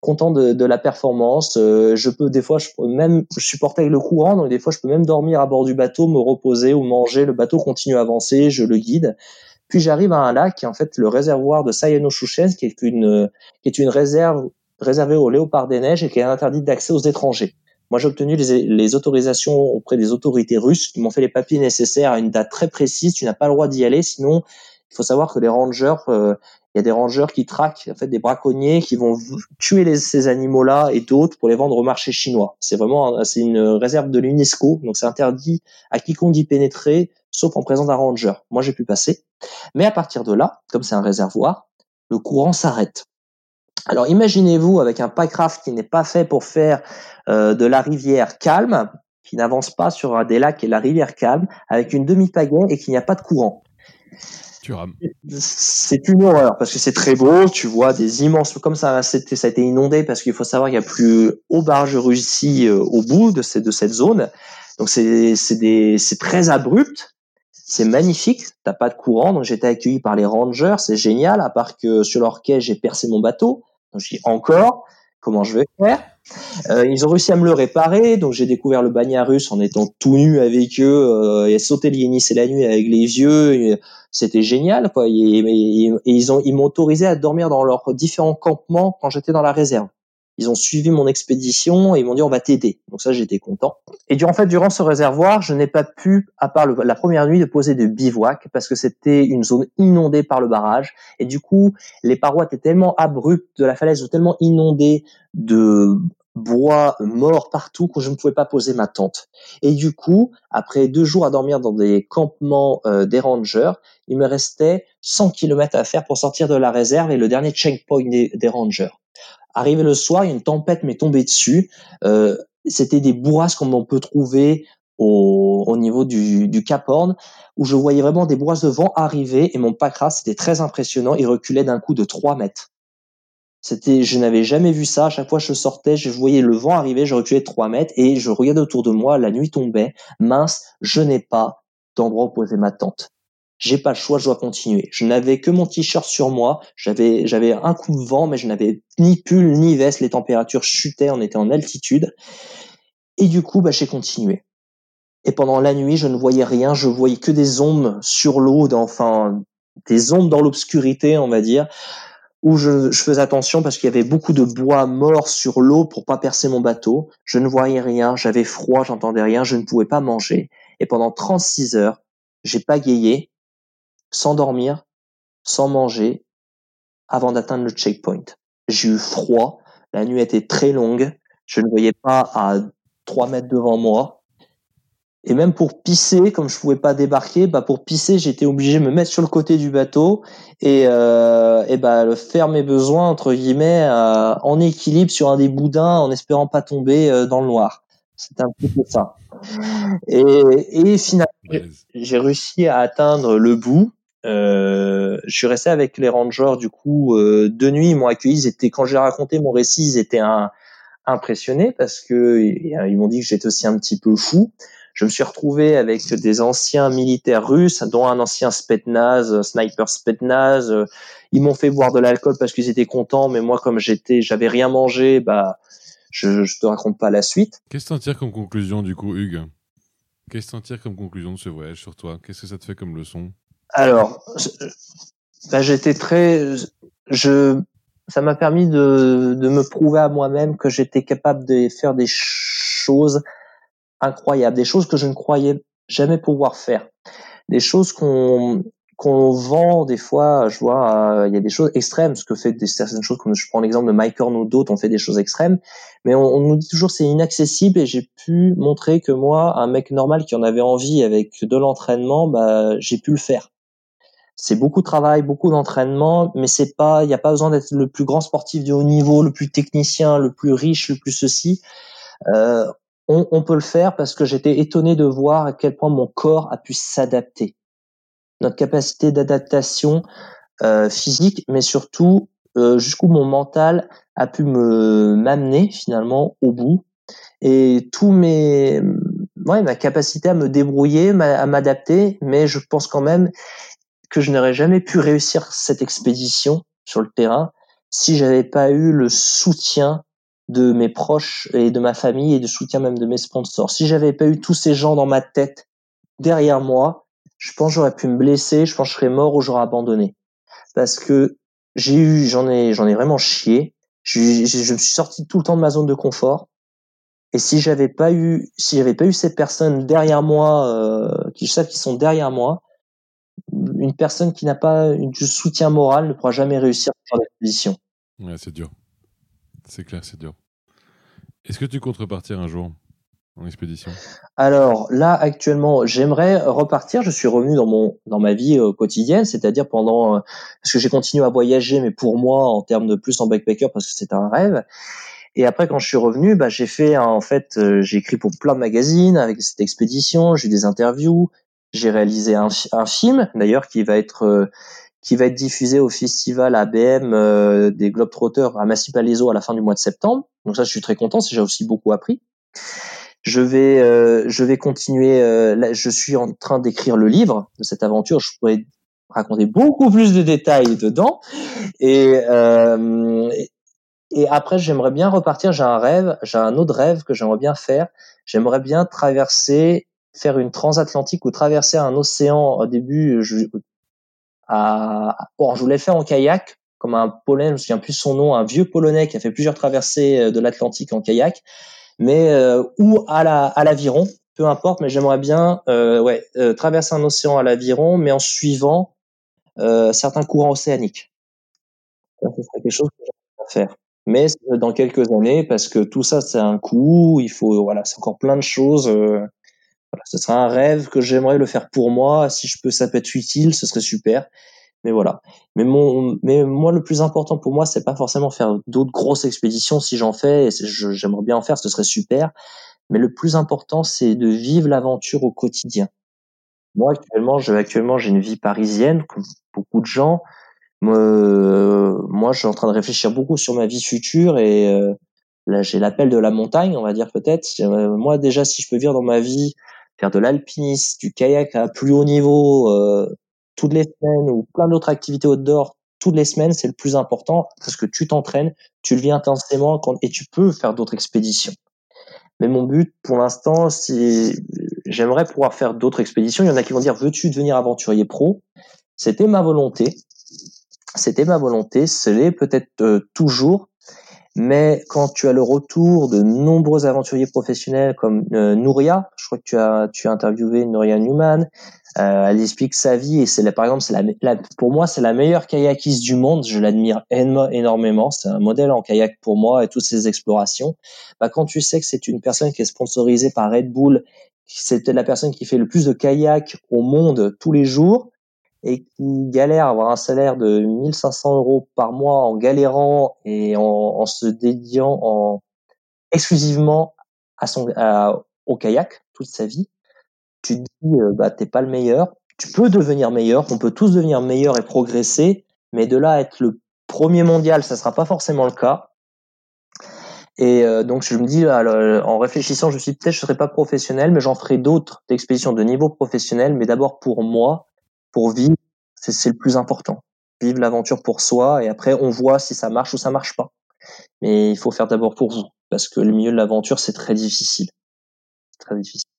content de, de, la performance. Euh, je peux des fois, je peux même supporter avec le courant, donc des fois je peux même dormir à bord du bateau, me reposer ou manger. Le bateau continue à avancer, je le guide. Puis j'arrive à un lac en fait le réservoir de Sayano Shushen, qui est une qui est une réserve réservée aux léopards des neiges et qui est interdite d'accès aux étrangers. Moi, j'ai obtenu les, les, autorisations auprès des autorités russes qui m'ont fait les papiers nécessaires à une date très précise. Tu n'as pas le droit d'y aller, sinon faut savoir que les rangers, euh, il y a des rangers qui traquent en fait des braconniers qui vont tuer ces animaux-là et d'autres pour les vendre au marché chinois. C'est vraiment c'est une réserve de l'UNESCO, donc c'est interdit à quiconque d'y pénétrer, sauf en présence d'un ranger. Moi, j'ai pu passer, mais à partir de là, comme c'est un réservoir, le courant s'arrête. Alors imaginez-vous avec un packraft qui n'est pas fait pour faire euh, de la rivière calme, qui n'avance pas sur des lacs et la rivière calme, avec une demi-pagaie et qu'il n'y a pas de courant. C'est une horreur parce que c'est très beau. Tu vois des immenses, comme ça, ça a été inondé parce qu'il faut savoir qu'il y a plus haut barge Russie euh, au bout de cette, zone. Donc c'est très abrupt. C'est magnifique. T'as pas de courant. Donc j'étais accueilli par les rangers. C'est génial. À part que sur leur quai j'ai percé mon bateau. Donc je dis encore comment je vais faire? Euh, ils ont réussi à me le réparer, donc j'ai découvert le bagnat russe en étant tout nu avec eux euh, et sauter le et la nuit avec les vieux. C'était génial, quoi. Et, ils ont, ils m'ont autorisé à dormir dans leurs différents campements quand j'étais dans la réserve. Ils ont suivi mon expédition et ils m'ont dit on va t'aider. Donc ça j'étais content. Et en fait durant ce réservoir, je n'ai pas pu, à part la première nuit, de poser de bivouac parce que c'était une zone inondée par le barrage. Et du coup, les parois étaient tellement abruptes de la falaise, tellement inondées de bois mort partout que je ne pouvais pas poser ma tente. Et du coup, après deux jours à dormir dans des campements euh, des rangers, il me restait 100 km à faire pour sortir de la réserve et le dernier checkpoint des rangers. Arrivé le soir, une tempête m'est tombée dessus. Euh, C'était des bourrasques comme on peut trouver au, au niveau du, du, Cap Horn, où je voyais vraiment des bourrasques de vent arriver et mon pacras, c'était très impressionnant. Il reculait d'un coup de 3 mètres. C'était, je n'avais jamais vu ça. À chaque fois que je sortais, je voyais le vent arriver, je reculais de 3 mètres et je regardais autour de moi. La nuit tombait. Mince, je n'ai pas d'endroit où poser ma tente j'ai pas le choix, je dois continuer. Je n'avais que mon t-shirt sur moi, j'avais j'avais un coup de vent, mais je n'avais ni pull ni veste. Les températures chutaient, on était en altitude, et du coup, bah, j'ai continué. Et pendant la nuit, je ne voyais rien, je voyais que des ombres sur l'eau, enfin des ombres dans l'obscurité, on va dire, où je, je faisais attention parce qu'il y avait beaucoup de bois mort sur l'eau pour pas percer mon bateau. Je ne voyais rien, j'avais froid, j'entendais rien, je ne pouvais pas manger. Et pendant 36 heures, j'ai pagayé sans dormir, sans manger, avant d'atteindre le checkpoint. J'ai eu froid, la nuit était très longue, je ne voyais pas à 3 mètres devant moi. Et même pour pisser, comme je pouvais pas débarquer, bah pour pisser, j'étais obligé de me mettre sur le côté du bateau et, euh, bah faire mes besoins entre guillemets euh, en équilibre sur un des boudins, en espérant pas tomber euh, dans le noir. C'était un peu ça. Et, et finalement, j'ai réussi à atteindre le bout. Euh, je suis resté avec les rangers du coup euh, deux nuits. Ils m'ont accueilli. Ils étaient quand j'ai raconté mon récit, ils étaient un, impressionnés parce que ils m'ont dit que j'étais aussi un petit peu fou. Je me suis retrouvé avec des anciens militaires russes, dont un ancien Spetnaz, sniper Spetnaz. Ils m'ont fait boire de l'alcool parce qu'ils étaient contents, mais moi, comme j'étais, j'avais rien mangé, bah, je, je te raconte pas la suite. Qu'est-ce que t'en tires comme conclusion du coup, Hugues? Qu'est-ce que t'en tires comme conclusion de ce voyage sur toi? Qu'est-ce que ça te fait comme leçon? Alors, bah, j'étais très, je, ça m'a permis de, de me prouver à moi-même que j'étais capable de faire des choses incroyables, des choses que je ne croyais jamais pouvoir faire, des choses qu'on qu'on vend des fois, je vois, il y a des choses extrêmes, ce que fait des certaines choses, comme je prends l'exemple de Mike Horn ou d'autres, on fait des choses extrêmes, mais on, nous dit toujours c'est inaccessible et j'ai pu montrer que moi, un mec normal qui en avait envie avec de l'entraînement, bah, j'ai pu le faire. C'est beaucoup de travail, beaucoup d'entraînement, mais c'est pas, il n'y a pas besoin d'être le plus grand sportif de haut niveau, le plus technicien, le plus riche, le plus ceci. Euh, on peut le faire parce que j'étais étonné de voir à quel point mon corps a pu s'adapter notre capacité d'adaptation euh, physique, mais surtout euh, jusqu'où mon mental a pu me m'amener finalement au bout et tous mes ouais ma capacité à me débrouiller, à m'adapter, mais je pense quand même que je n'aurais jamais pu réussir cette expédition sur le terrain si j'avais pas eu le soutien de mes proches et de ma famille et de soutien même de mes sponsors. Si j'avais pas eu tous ces gens dans ma tête derrière moi, je pense j'aurais pu me blesser, je pense que je serais mort ou j'aurais abandonné. Parce que j'ai eu, j'en ai, j'en ai vraiment chié. Je, me suis sorti tout le temps de ma zone de confort. Et si j'avais pas eu, si j'avais pas eu ces personnes derrière moi, euh, qui savent qu'ils sont derrière moi, une personne qui n'a pas du soutien moral ne pourra jamais réussir à faire la position. Ouais, c'est dur. C'est clair, c'est dur. Est-ce que tu comptes repartir un jour? Alors là, actuellement, j'aimerais repartir. Je suis revenu dans mon dans ma vie euh, quotidienne, c'est-à-dire pendant euh, parce que j'ai continué à voyager, mais pour moi en termes de plus en backpacker parce que c'était un rêve. Et après, quand je suis revenu, bah, j'ai fait en fait, euh, j'ai écrit pour plein de magazines avec cette expédition. J'ai eu des interviews. J'ai réalisé un, film d'ailleurs qui va être qui va être diffusé au festival ABM des Globetrotters à Massy-Palaiso à la fin du mois de septembre. Donc ça, je suis très content. J'ai aussi beaucoup appris. Je vais, euh, je vais continuer. Euh, là, je suis en train d'écrire le livre de cette aventure. Je pourrais raconter beaucoup plus de détails dedans. Et, euh, et après, j'aimerais bien repartir. J'ai un rêve, j'ai un autre rêve que j'aimerais bien faire. J'aimerais bien traverser, faire une transatlantique ou traverser un océan. Au début, je, à, bon, je voulais le faire en kayak, comme un Polonais, je me souviens plus son nom, un vieux Polonais qui a fait plusieurs traversées de l'Atlantique en kayak mais euh, ou à la à l'aviron, peu importe. Mais j'aimerais bien, euh, ouais, euh, traverser un océan à l'aviron, mais en suivant certains courants océaniques. Ça, ce serait quelque chose que j'aimerais faire. Mais dans quelques années, parce que tout ça, c'est un coût. Il faut, voilà, c'est encore plein de choses. voilà, ce serait un rêve que j'aimerais le faire pour moi. Si je peux, ça peut être utile, ce serait super mais voilà. Mais mon, mais moi, le plus important pour moi, c'est pas forcément faire d'autres grosses expéditions. Si j'en fais, j'aimerais bien en faire, ce serait super. Mais le plus important, c'est de vivre l'aventure au quotidien. Moi, actuellement, actuellement, j'ai une vie parisienne, comme beaucoup de gens. Moi, moi, je suis en train de réfléchir beaucoup sur ma vie future et euh, là, j'ai l'appel de la montagne, on va dire peut-être. Moi, déjà, si je peux vivre dans ma vie, faire de l'alpinisme, du kayak à plus haut niveau, euh, toutes les semaines ou plein d'autres activités outdoor toutes les semaines, c'est le plus important parce que tu t'entraînes, tu le vis intensément et tu peux faire d'autres expéditions. Mais mon but pour l'instant, c'est j'aimerais pouvoir faire d'autres expéditions. Il y en a qui vont dire veux-tu devenir aventurier pro? C'était ma volonté. C'était ma volonté, ce l'est peut-être euh, toujours, mais quand tu as le retour de nombreux aventuriers professionnels comme euh, Nouria, je crois que tu as tu as interviewé Nouria Newman, euh, elle explique sa vie et c'est par exemple c'est la, pour moi c'est la meilleure kayakiste du monde. Je l'admire énormément. C'est un modèle en kayak pour moi et toutes ses explorations. Bah, quand tu sais que c'est une personne qui est sponsorisée par Red Bull, c'est la personne qui fait le plus de kayak au monde tous les jours et qui galère à avoir un salaire de 1500 euros par mois en galérant et en, se dédiant en exclusivement à son au kayak toute sa vie tu te dis, euh, bah, t'es pas le meilleur. Tu peux devenir meilleur, on peut tous devenir meilleurs et progresser, mais de là à être le premier mondial, ça sera pas forcément le cas. Et euh, donc je me dis, en réfléchissant, je me suis peut-être je serai pas professionnel, mais j'en ferai d'autres d'expéditions de niveau professionnel, mais d'abord pour moi, pour vivre, c'est le plus important. Vivre l'aventure pour soi, et après on voit si ça marche ou ça marche pas. Mais il faut faire d'abord pour vous, parce que le milieu de l'aventure, c'est très difficile. Très difficile.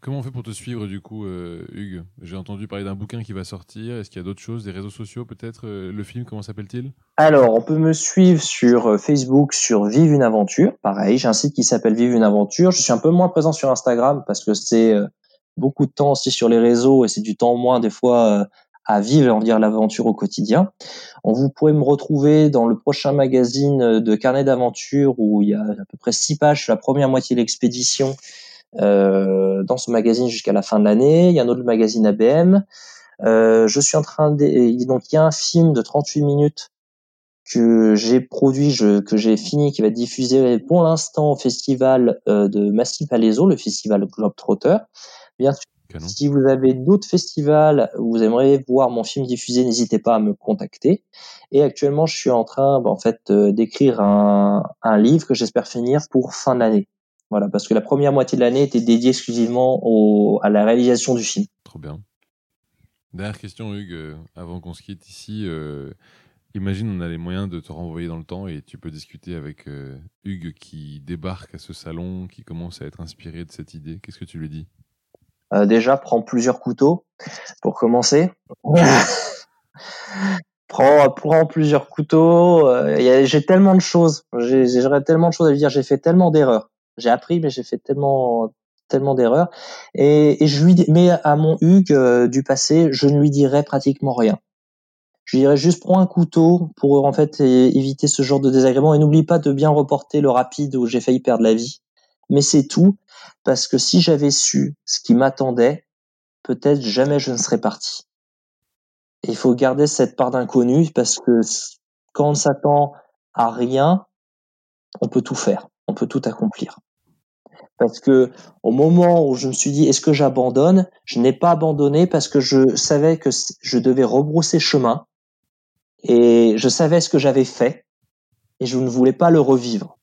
Comment on fait pour te suivre du coup, euh, Hugues? J'ai entendu parler d'un bouquin qui va sortir. Est-ce qu'il y a d'autres choses, des réseaux sociaux peut-être euh, Le film, comment s'appelle-t-il? Alors, on peut me suivre sur euh, Facebook, sur Vive une aventure. Pareil, j'ai un site qui s'appelle Vive une aventure. Je suis un peu moins présent sur Instagram parce que c'est beaucoup de temps aussi sur les réseaux et c'est du temps moins des fois à vivre et en dire l'aventure au quotidien. On vous pourrez me retrouver dans le prochain magazine de carnet d'aventure où il y a à peu près six pages sur la première moitié de l'expédition euh, dans ce magazine jusqu'à la fin de l'année. Il y a un autre magazine ABM. Euh, je suis en train de donc il y a un film de 38 minutes que j'ai produit, je, que j'ai fini, qui va être diffusé pour l'instant au festival euh, de Massy Palaiso, le festival Globetrotter. Bien sûr, si vous avez d'autres festivals où vous aimeriez voir mon film diffusé, n'hésitez pas à me contacter. Et actuellement, je suis en train, bah, en fait, euh, d'écrire un, un livre que j'espère finir pour fin de l'année. Voilà, parce que la première moitié de l'année était dédiée exclusivement au, à la réalisation du film. Trop bien. Dernière question, Hugues, euh, avant qu'on se quitte ici. Imagine, on a les moyens de te renvoyer dans le temps et tu peux discuter avec euh, Hugues qui débarque à ce salon, qui commence à être inspiré de cette idée. Qu'est-ce que tu lui dis? Euh, Déjà, prends plusieurs couteaux pour commencer. prends, prends plusieurs couteaux. Euh, j'ai tellement de choses. J'aurais tellement de choses à lui dire. J'ai fait tellement d'erreurs. J'ai appris, mais j'ai fait tellement tellement d'erreurs. Et, et, je lui, mais à mon Hugues du passé, je ne lui dirais pratiquement rien je dirais juste prends un couteau pour en fait éviter ce genre de désagrément et n'oublie pas de bien reporter le rapide où j'ai failli perdre la vie. Mais c'est tout parce que si j'avais su ce qui m'attendait, peut-être jamais je ne serais parti. il faut garder cette part d'inconnu parce que quand on s'attend à rien, on peut tout faire, on peut tout accomplir. Parce que au moment où je me suis dit est-ce que j'abandonne, je n'ai pas abandonné parce que je savais que je devais rebrousser chemin et je savais ce que j'avais fait et je ne voulais pas le revivre.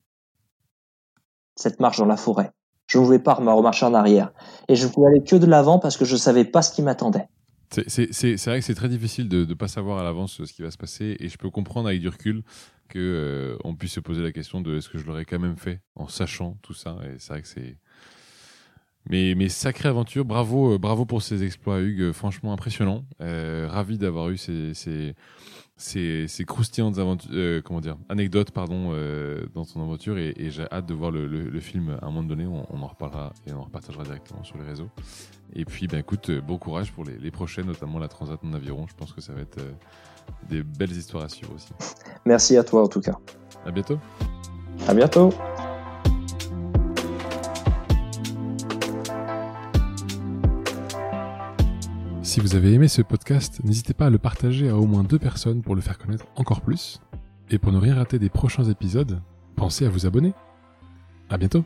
Cette marche dans la forêt. Je ne voulais pas remarcher en arrière. Et je pouvais aller que de l'avant parce que je ne savais pas ce qui m'attendait. C'est vrai que c'est très difficile de ne pas savoir à l'avance ce qui va se passer et je peux comprendre avec du recul que euh, puisse se poser la question de est-ce que je l'aurais quand même fait en sachant tout ça et c'est vrai que c'est mais, sacrée aventure, bravo, euh, bravo pour ces exploits, Hugues. Franchement impressionnant. Euh, ravi d'avoir eu ces, ces, ces croustillantes aventures, euh, comment dire, anecdotes pardon, euh, dans ton aventure et, et j'ai hâte de voir le, le, le, film à un moment donné. On, on, en reparlera et on en repartagera directement sur les réseaux. Et puis, ben, écoute, bon courage pour les, les prochaines, notamment la Transat en aviron. Je pense que ça va être euh, des belles histoires à suivre aussi. Merci à toi en tout cas. À bientôt. À bientôt. Si vous avez aimé ce podcast, n'hésitez pas à le partager à au moins deux personnes pour le faire connaître encore plus. Et pour ne rien rater des prochains épisodes, pensez à vous abonner. À bientôt.